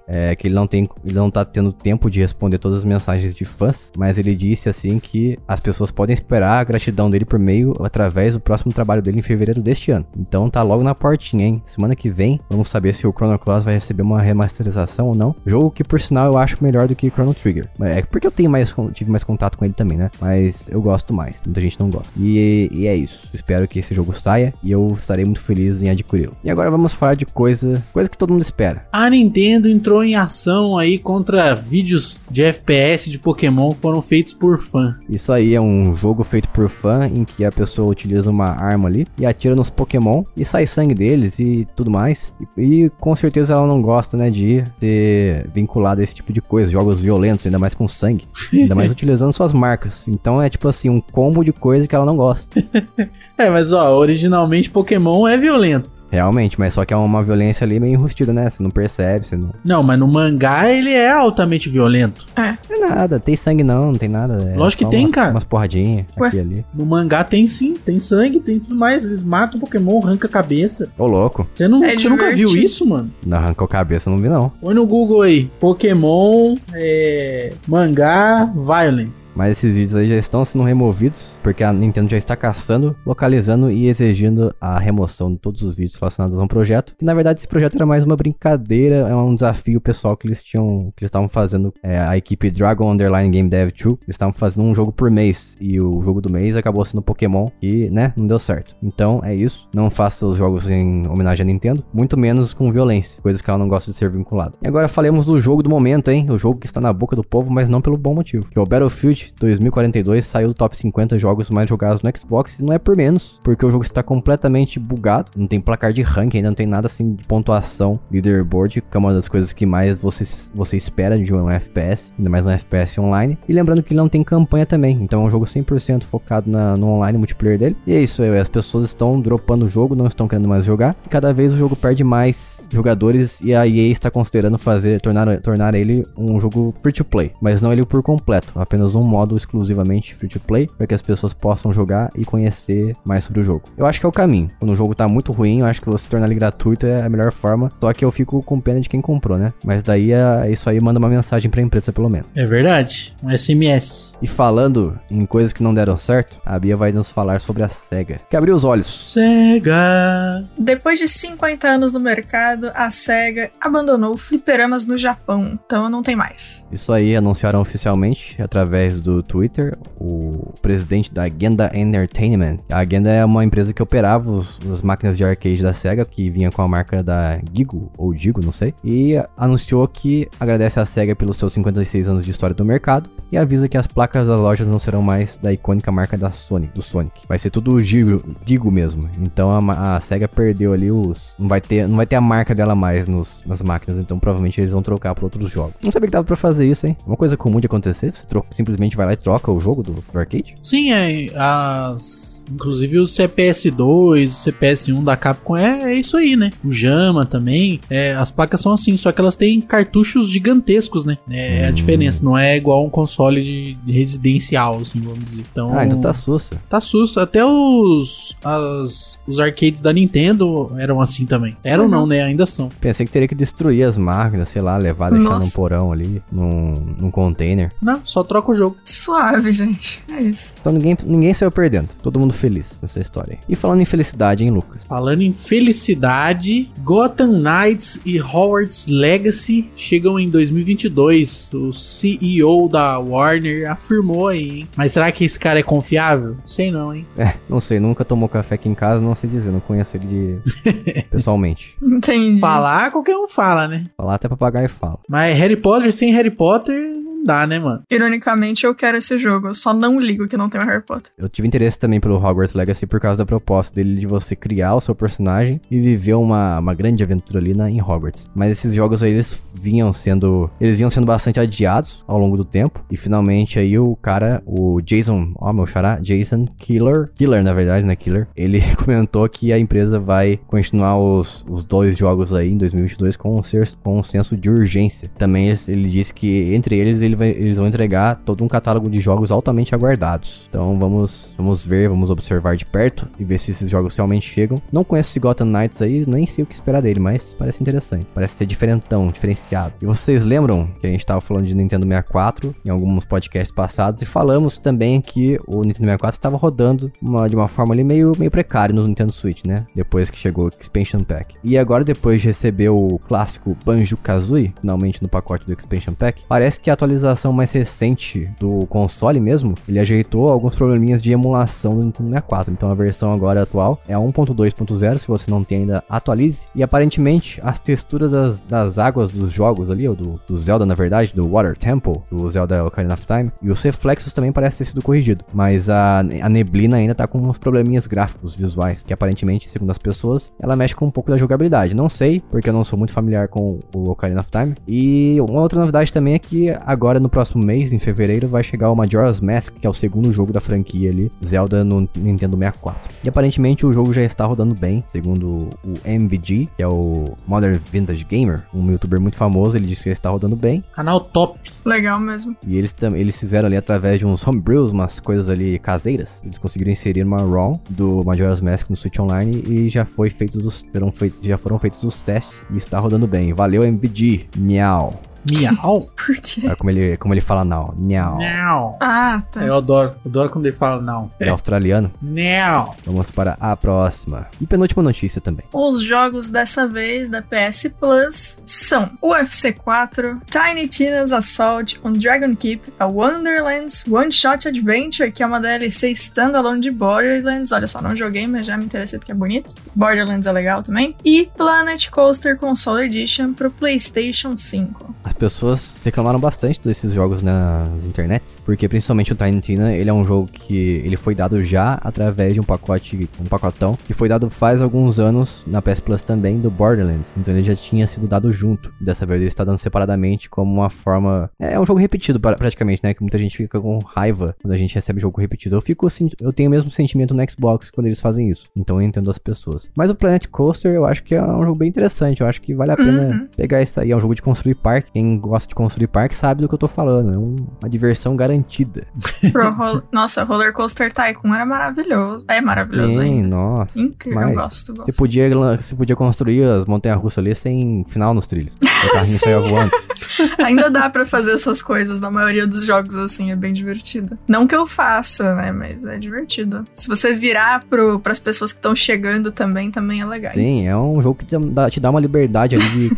é que ele não tem, ele não tá tendo tempo de responder todas as mensagens de fãs, mas ele disse assim que as pessoas podem esperar a gratidão dele por meio através do próximo trabalho dele em fevereiro deste ano. Então tá logo na portinha, hein? Semana que vem vamos saber se o Chrono Cross vai receber uma remasterização ou não. Jogo que por sinal eu acho melhor do que Chrono Trigger. É porque eu tenho mais tive mais contato com ele também, né? Mas eu gosto mais. Muita gente não gosta. E, e é isso. Espero que esse jogo saia e eu estarei muito feliz em adquiri-lo. E agora vamos falar de coisa, coisa que todo mundo espera. A Nintendo entrou em ação aí contra vídeos de FPS de Pokémon que foram feitos por fã. Isso aí é um jogo feito por fã em que a pessoa utiliza uma arma ali e atira nos Pokémon e sai sangue deles e tudo mais. E, e com certeza ela não gosta, né, de ser vinculada a esse tipo de coisa, jogos violentos, ainda mais com sangue, ainda mais utilizando suas marcas. Então é tipo assim, um combo de coisa que ela não gosta. É, mas ó, originalmente Pokémon é violento. Realmente, mas só que é uma violência ali meio enrustida, né? Você não percebe, você não. Não, mas no mangá ele é altamente violento. É, Não é nada, tem sangue não, não tem nada. é Lógico que tem, umas, cara. Umas porradinhas Ué? aqui ali. No mangá tem sim, tem sangue, tem tudo mais. Eles matam o Pokémon, arranca a cabeça. Ô louco, Você, não, É você nunca viu isso, mano? não arrancou a cabeça, não vi não. Põe no Google aí. Pokémon, é, mangá, violence. Mas esses vídeos aí já estão sendo removidos, porque a Nintendo já está caçando, localizando e exigindo a remoção de todos os vídeos relacionados a um projeto. E na verdade esse projeto era mais uma brincadeira, é um desafio pessoal que eles tinham, que eles estavam fazendo, é, a equipe Dragon Underline Game Dev 2, eles estavam fazendo um jogo por mês, e o jogo do mês acabou sendo Pokémon, e né, não deu certo. Então é isso, não faça os jogos em homenagem à Nintendo, muito menos com violência, coisas que ela não gosta de ser vinculada. E agora falemos do jogo do momento, hein, o jogo que está na boca do povo, mas não pelo bom motivo, que é o Battlefield 2042 saiu do top 50 jogos mais jogados no Xbox e não é por menos, porque o jogo está completamente bugado, não tem placar de ranking, ainda não tem nada assim de pontuação, leaderboard, que é uma das coisas que mais você, você espera de um FPS, ainda mais um FPS online. E lembrando que ele não tem campanha também, então é um jogo 100% focado na, no online multiplayer dele. E é isso, é, as pessoas estão dropando o jogo, não estão querendo mais jogar, e cada vez o jogo perde mais jogadores e a EA está considerando fazer tornar, tornar ele um jogo free to play, mas não ele por completo, apenas um modo exclusivamente free to play para que as pessoas possam jogar e conhecer mais sobre o jogo. Eu acho que é o caminho. Quando o jogo tá muito ruim, eu acho que você tornar ele gratuito é a melhor forma. Só que eu fico com pena de quem comprou, né? Mas daí é, isso aí manda uma mensagem pra empresa pelo menos. É verdade, um SMS. E falando em coisas que não deram certo, a Bia vai nos falar sobre a SEGA, que abriu os olhos. Sega. Depois de 50 anos no mercado, passado, a SEGA abandonou fliperamas no Japão, então não tem mais. Isso aí anunciaram oficialmente através do Twitter o presidente da Agenda Entertainment. A Agenda é uma empresa que operava os, as máquinas de arcade da SEGA, que vinha com a marca da Gigo, ou Digo, não sei, e anunciou que agradece à SEGA pelos seus 56 anos de história do mercado e avisa que as placas das lojas não serão mais da icônica marca da Sony, do Sonic. Vai ser tudo Gigo, Gigo mesmo. Então a, a SEGA perdeu ali os. Não vai ter, não vai ter a marca dela mais nos, nas máquinas, então provavelmente eles vão trocar para outros jogos. Não sabia que dava pra fazer isso, hein? Uma coisa comum de acontecer, você troca, simplesmente vai lá e troca o jogo do, do arcade? Sim, é. As Inclusive o CPS2, o CPS1 da Capcom é, é isso aí, né? O Jama também. É, as placas são assim, só que elas têm cartuchos gigantescos, né? É hum. a diferença, não é igual um console de, de, residencial, assim, vamos dizer. Então, ah, então tá sussa. Tá sussa. Até os, as, os arcades da Nintendo eram assim também. Eram uhum. não, né? Ainda são. Pensei que teria que destruir as máquinas, sei lá, levar, deixar Nossa. num porão ali, num, num container. Não, só troca o jogo. Suave, gente. É isso. Então ninguém, ninguém saiu perdendo. Todo mundo feliz nessa história. E falando em felicidade, hein, Lucas? Falando em felicidade, Gotham Knights e Hogwarts Legacy chegam em 2022. O CEO da Warner afirmou aí, hein? Mas será que esse cara é confiável? Sei não, hein? É, não sei. Nunca tomou café aqui em casa, não sei dizer. Não conheço ele de... pessoalmente. Entendi. Falar, qualquer um fala, né? Falar até papagaio fala. Mas Harry Potter sem Harry Potter dá, né, mano? Ironicamente, eu quero esse jogo. Eu só não ligo que não tem o Harry Potter. Eu tive interesse também pelo Hogwarts Legacy por causa da proposta dele de você criar o seu personagem e viver uma, uma grande aventura ali na, em Hogwarts. Mas esses jogos aí, eles vinham sendo... Eles vinham sendo bastante adiados ao longo do tempo. E finalmente aí o cara, o Jason... Ó, meu xará. Jason Killer. Killer, na verdade, né? Killer. Ele comentou que a empresa vai continuar os, os dois jogos aí em 2022 com um, com um senso de urgência. Também ele, ele disse que entre eles ele ele vai, eles vão entregar todo um catálogo de jogos altamente aguardados. Então vamos, vamos ver, vamos observar de perto e ver se esses jogos realmente chegam. Não conheço esse Gotham Knights aí, nem sei o que esperar dele, mas parece interessante. Parece ser diferentão, diferenciado. E vocês lembram que a gente estava falando de Nintendo 64 em alguns podcasts passados e falamos também que o Nintendo 64 estava rodando uma, de uma forma ali meio, meio precária no Nintendo Switch, né? Depois que chegou o Expansion Pack. E agora, depois de receber o clássico Banjo-Kazooie, finalmente no pacote do Expansion Pack, parece que a atualização atualização mais recente do console mesmo, ele ajeitou alguns probleminhas de emulação do Nintendo 64. Então a versão agora atual é 1.2.0, se você não tem ainda, atualize. E aparentemente as texturas das, das águas dos jogos ali, ou do, do, Zelda na verdade, do Water Temple, do Zelda Ocarina of Time, e os reflexos também parecem ter sido corrigido. Mas a, a neblina ainda tá com uns probleminhas gráficos, visuais, que aparentemente, segundo as pessoas, ela mexe com um pouco da jogabilidade. Não sei, porque eu não sou muito familiar com o Ocarina of Time. E uma outra novidade também é que agora agora no próximo mês, em fevereiro, vai chegar o Majora's Mask, que é o segundo jogo da franquia ali, Zelda no Nintendo 64. E aparentemente o jogo já está rodando bem, segundo o MVG, que é o Modern Vintage Gamer, um youtuber muito famoso, ele disse que está rodando bem. Canal top. Legal mesmo. E eles, eles fizeram ali através de uns homebrews, umas coisas ali caseiras, eles conseguiram inserir uma ROM do Majora's Mask no Switch Online e já foi feitos os, foram feitos, já foram feitos os testes e está rodando bem. Valeu MVG. Nhau. Miau? Por quê? É como ele, como ele fala não. Não. Ah, tá. Eu adoro. Adoro quando ele fala não. É australiano? Não. Vamos para a próxima. E penúltima notícia também. Os jogos dessa vez da PS Plus são UFC 4, Tiny Tina's Assault on Dragon Keep, a Wonderlands One Shot Adventure, que é uma DLC standalone de Borderlands. Olha só, não joguei, mas já me interessei porque é bonito. Borderlands é legal também. E Planet Coaster Console Edition pro PlayStation 5. As pessoas reclamaram bastante desses jogos nas internets, porque principalmente o Tiny Tina, ele é um jogo que ele foi dado já através de um pacote, um pacotão, que foi dado faz alguns anos na PS Plus também do Borderlands. Então ele já tinha sido dado junto. Dessa vez ele está dando separadamente como uma forma, é um jogo repetido praticamente, né, que muita gente fica com raiva quando a gente recebe jogo repetido. Eu fico eu tenho o mesmo sentimento no Xbox quando eles fazem isso. Então eu entendo as pessoas. Mas o Planet Coaster eu acho que é um jogo bem interessante, eu acho que vale a pena uhum. pegar isso aí, é um jogo de construir parque. Quem gosta de construir construir parque sabe do que eu tô falando. É um- uma diversão garantida. Ro- Nossa, Roller Coaster Tycoon era maravilhoso. É maravilhoso Sim, ainda. nossa. Incrível, eu gosto, gosto. Você podia, você podia construir as montanhas russas ali sem final nos trilhos. O carrinho saia voando. Ainda dá pra fazer essas coisas na maioria dos jogos, assim, é bem divertido. Não que eu faça, né, mas é divertido. Se você virar pro, pras pessoas que estão chegando também, também é legal. Sim, é um jogo que te dá, te dá uma liberdade ali de, de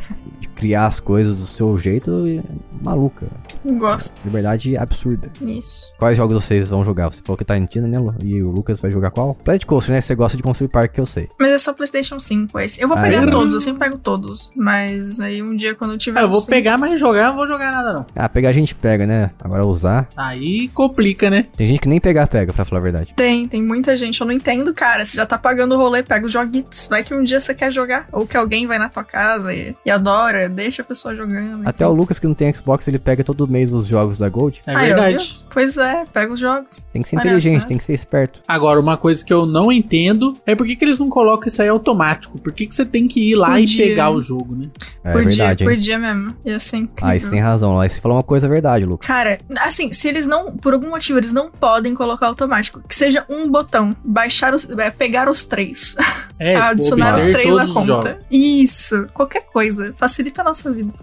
criar as coisas do seu jeito e- maluca. Gosto. Liberdade absurda. Isso. Quais jogos vocês vão jogar? Você falou que tá em Tina, né? E o Lucas vai jogar qual? Planet Coaster, né? Você gosta de construir parque, que eu sei. Mas é só PlayStation 5 esse. Eu vou Ah, pegar é todos, eu sempre pego todos. Mas aí um dia quando eu tiver. Ah, eu o vou pegar, mas jogar eu não vou jogar nada não. Ah, pegar a gente pega, né? Agora usar. Aí complica, né? Tem gente que nem pegar pega, pra falar a verdade. Tem, tem muita gente. Eu não entendo, cara. Você já tá pagando o rolê, pega os joguitos. Vai que um dia você quer jogar. Ou que alguém vai na tua casa e, e adora, deixa a pessoa jogando. Até o Lucas que não tem Xbox, ele pega todo mês os jogos da Gold. É Aí, ó, verdade. viu? Pois é, pega os jogos. Tem que ser Olha inteligente, só. tem que ser esperto. Agora, uma coisa que eu não entendo é por que, que eles não colocam isso aí automático. Por que, que você tem que ir lá Por e dia. pegar o jogo, né? É por verdade, dia, por hein? dia mesmo. Ia ser incrível. Ah, você tem razão. Lá você falou uma coisa verdade, Lucas. Cara, assim, se eles não, por algum motivo, eles não podem colocar automático, que seja um botão, baixar os, é, pegar os três, É, adicionar os obter três na conta. Isso, qualquer coisa, facilita a nossa vida.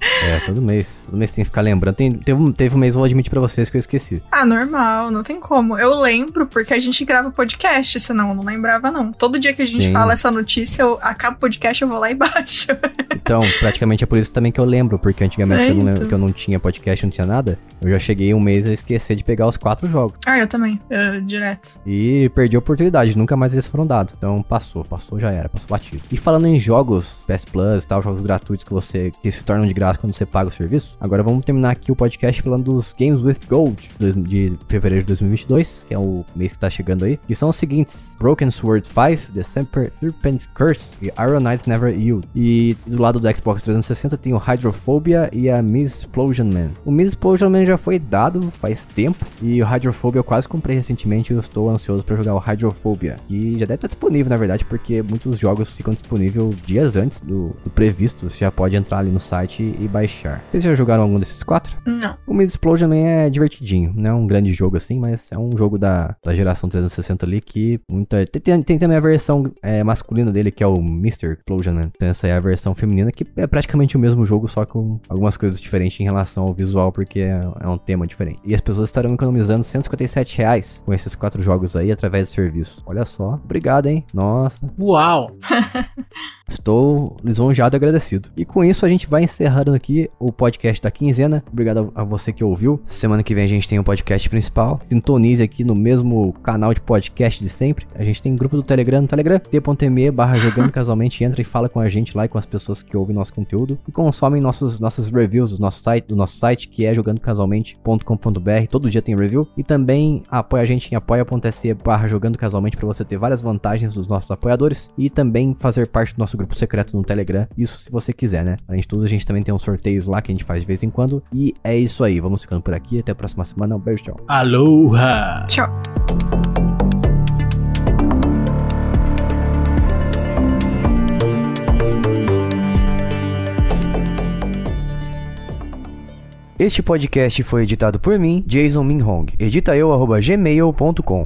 É, todo mês. Todo mês tem que ficar lembrando. Tem, teve, um, teve um mês, vou admitir pra vocês, que eu esqueci. Ah, normal, não tem como. Eu lembro porque a gente grava podcast, senão eu não lembrava, não. Todo dia que a gente Sim. fala essa notícia, eu acabo o podcast, eu vou lá e baixo. Então, praticamente é por isso também que eu lembro, porque antigamente É, eu, não lembro, então. que eu não tinha podcast, não tinha nada. Eu já cheguei um mês a esquecer de pegar os quatro jogos. ah, eu também, direto. E perdi a oportunidade, nunca mais eles foram dados. Então passou, passou, já era, passou batido. E falando em jogos, PS Plus e tal, jogos gratuitos que você que se tornam de graça quando você paga o serviço. Agora vamos terminar aqui o podcast falando dos Games with Gold de fevereiro de 2022, que é o mês que tá chegando aí. Que são os seguintes: Broken Sword 5, The Semper- Serpent's Curse e Iron Knights Never Yield. E do lado do Xbox 360 tem o Hydrophobia e a Miss Explosion Man. O Miss Explosion Man já foi dado faz tempo e o Hydrophobia eu quase comprei recentemente e eu estou ansioso para jogar o Hydrophobia. E já deve estar disponível, na verdade, porque muitos jogos ficam disponíveis dias antes do, do previsto. Você já pode entrar ali no site e baixar. Vocês já jogaram algum desses quatro? Não. O Miss Explosion é divertidinho, não é um grande jogo assim, mas é um jogo da, da geração 360 ali que muita. Tem, tem, tem também a versão é, masculina dele, que é o Mr. Explosion Man. Então essa é a versão feminina, que é praticamente o mesmo jogo, só com algumas coisas diferentes em relação ao visual, porque é, é um tema diferente. E as pessoas estarão economizando 157 reais com esses quatro jogos aí através do serviço. Olha só, obrigado, hein? Nossa. Uau! Estou lisonjeado e agradecido. E com isso a gente vai encerrando aqui o podcast da quinzena. Obrigado a você que ouviu. Semana que vem a gente tem o podcast principal. Sintonize aqui no mesmo canal de podcast de sempre. A gente tem grupo do Telegram no Telegram, t.me barra jogando casualmente. Entra e fala com a gente lá e com as pessoas que ouvem nosso conteúdo. E consomem nossos, nossos reviews do nosso site, do nosso site que é jogandocasualmente.com.br. Todo dia tem review. E também apoia a gente em apoia.se barra jogando casualmente para você ter várias vantagens dos nossos apoiadores. E também fazer parte do nosso grupo secreto no Telegram. Isso se você quiser, né? Além de tudo, a gente também tem uns sorteios lá que a gente faz de vez em quando. E é isso aí. Vamos ficando por aqui. Até a próxima semana. Um beijo, tchau. Aloha! Tchau. Este podcast foi editado por mim, Jason Minhong. Edita eu, arroba gmail.com.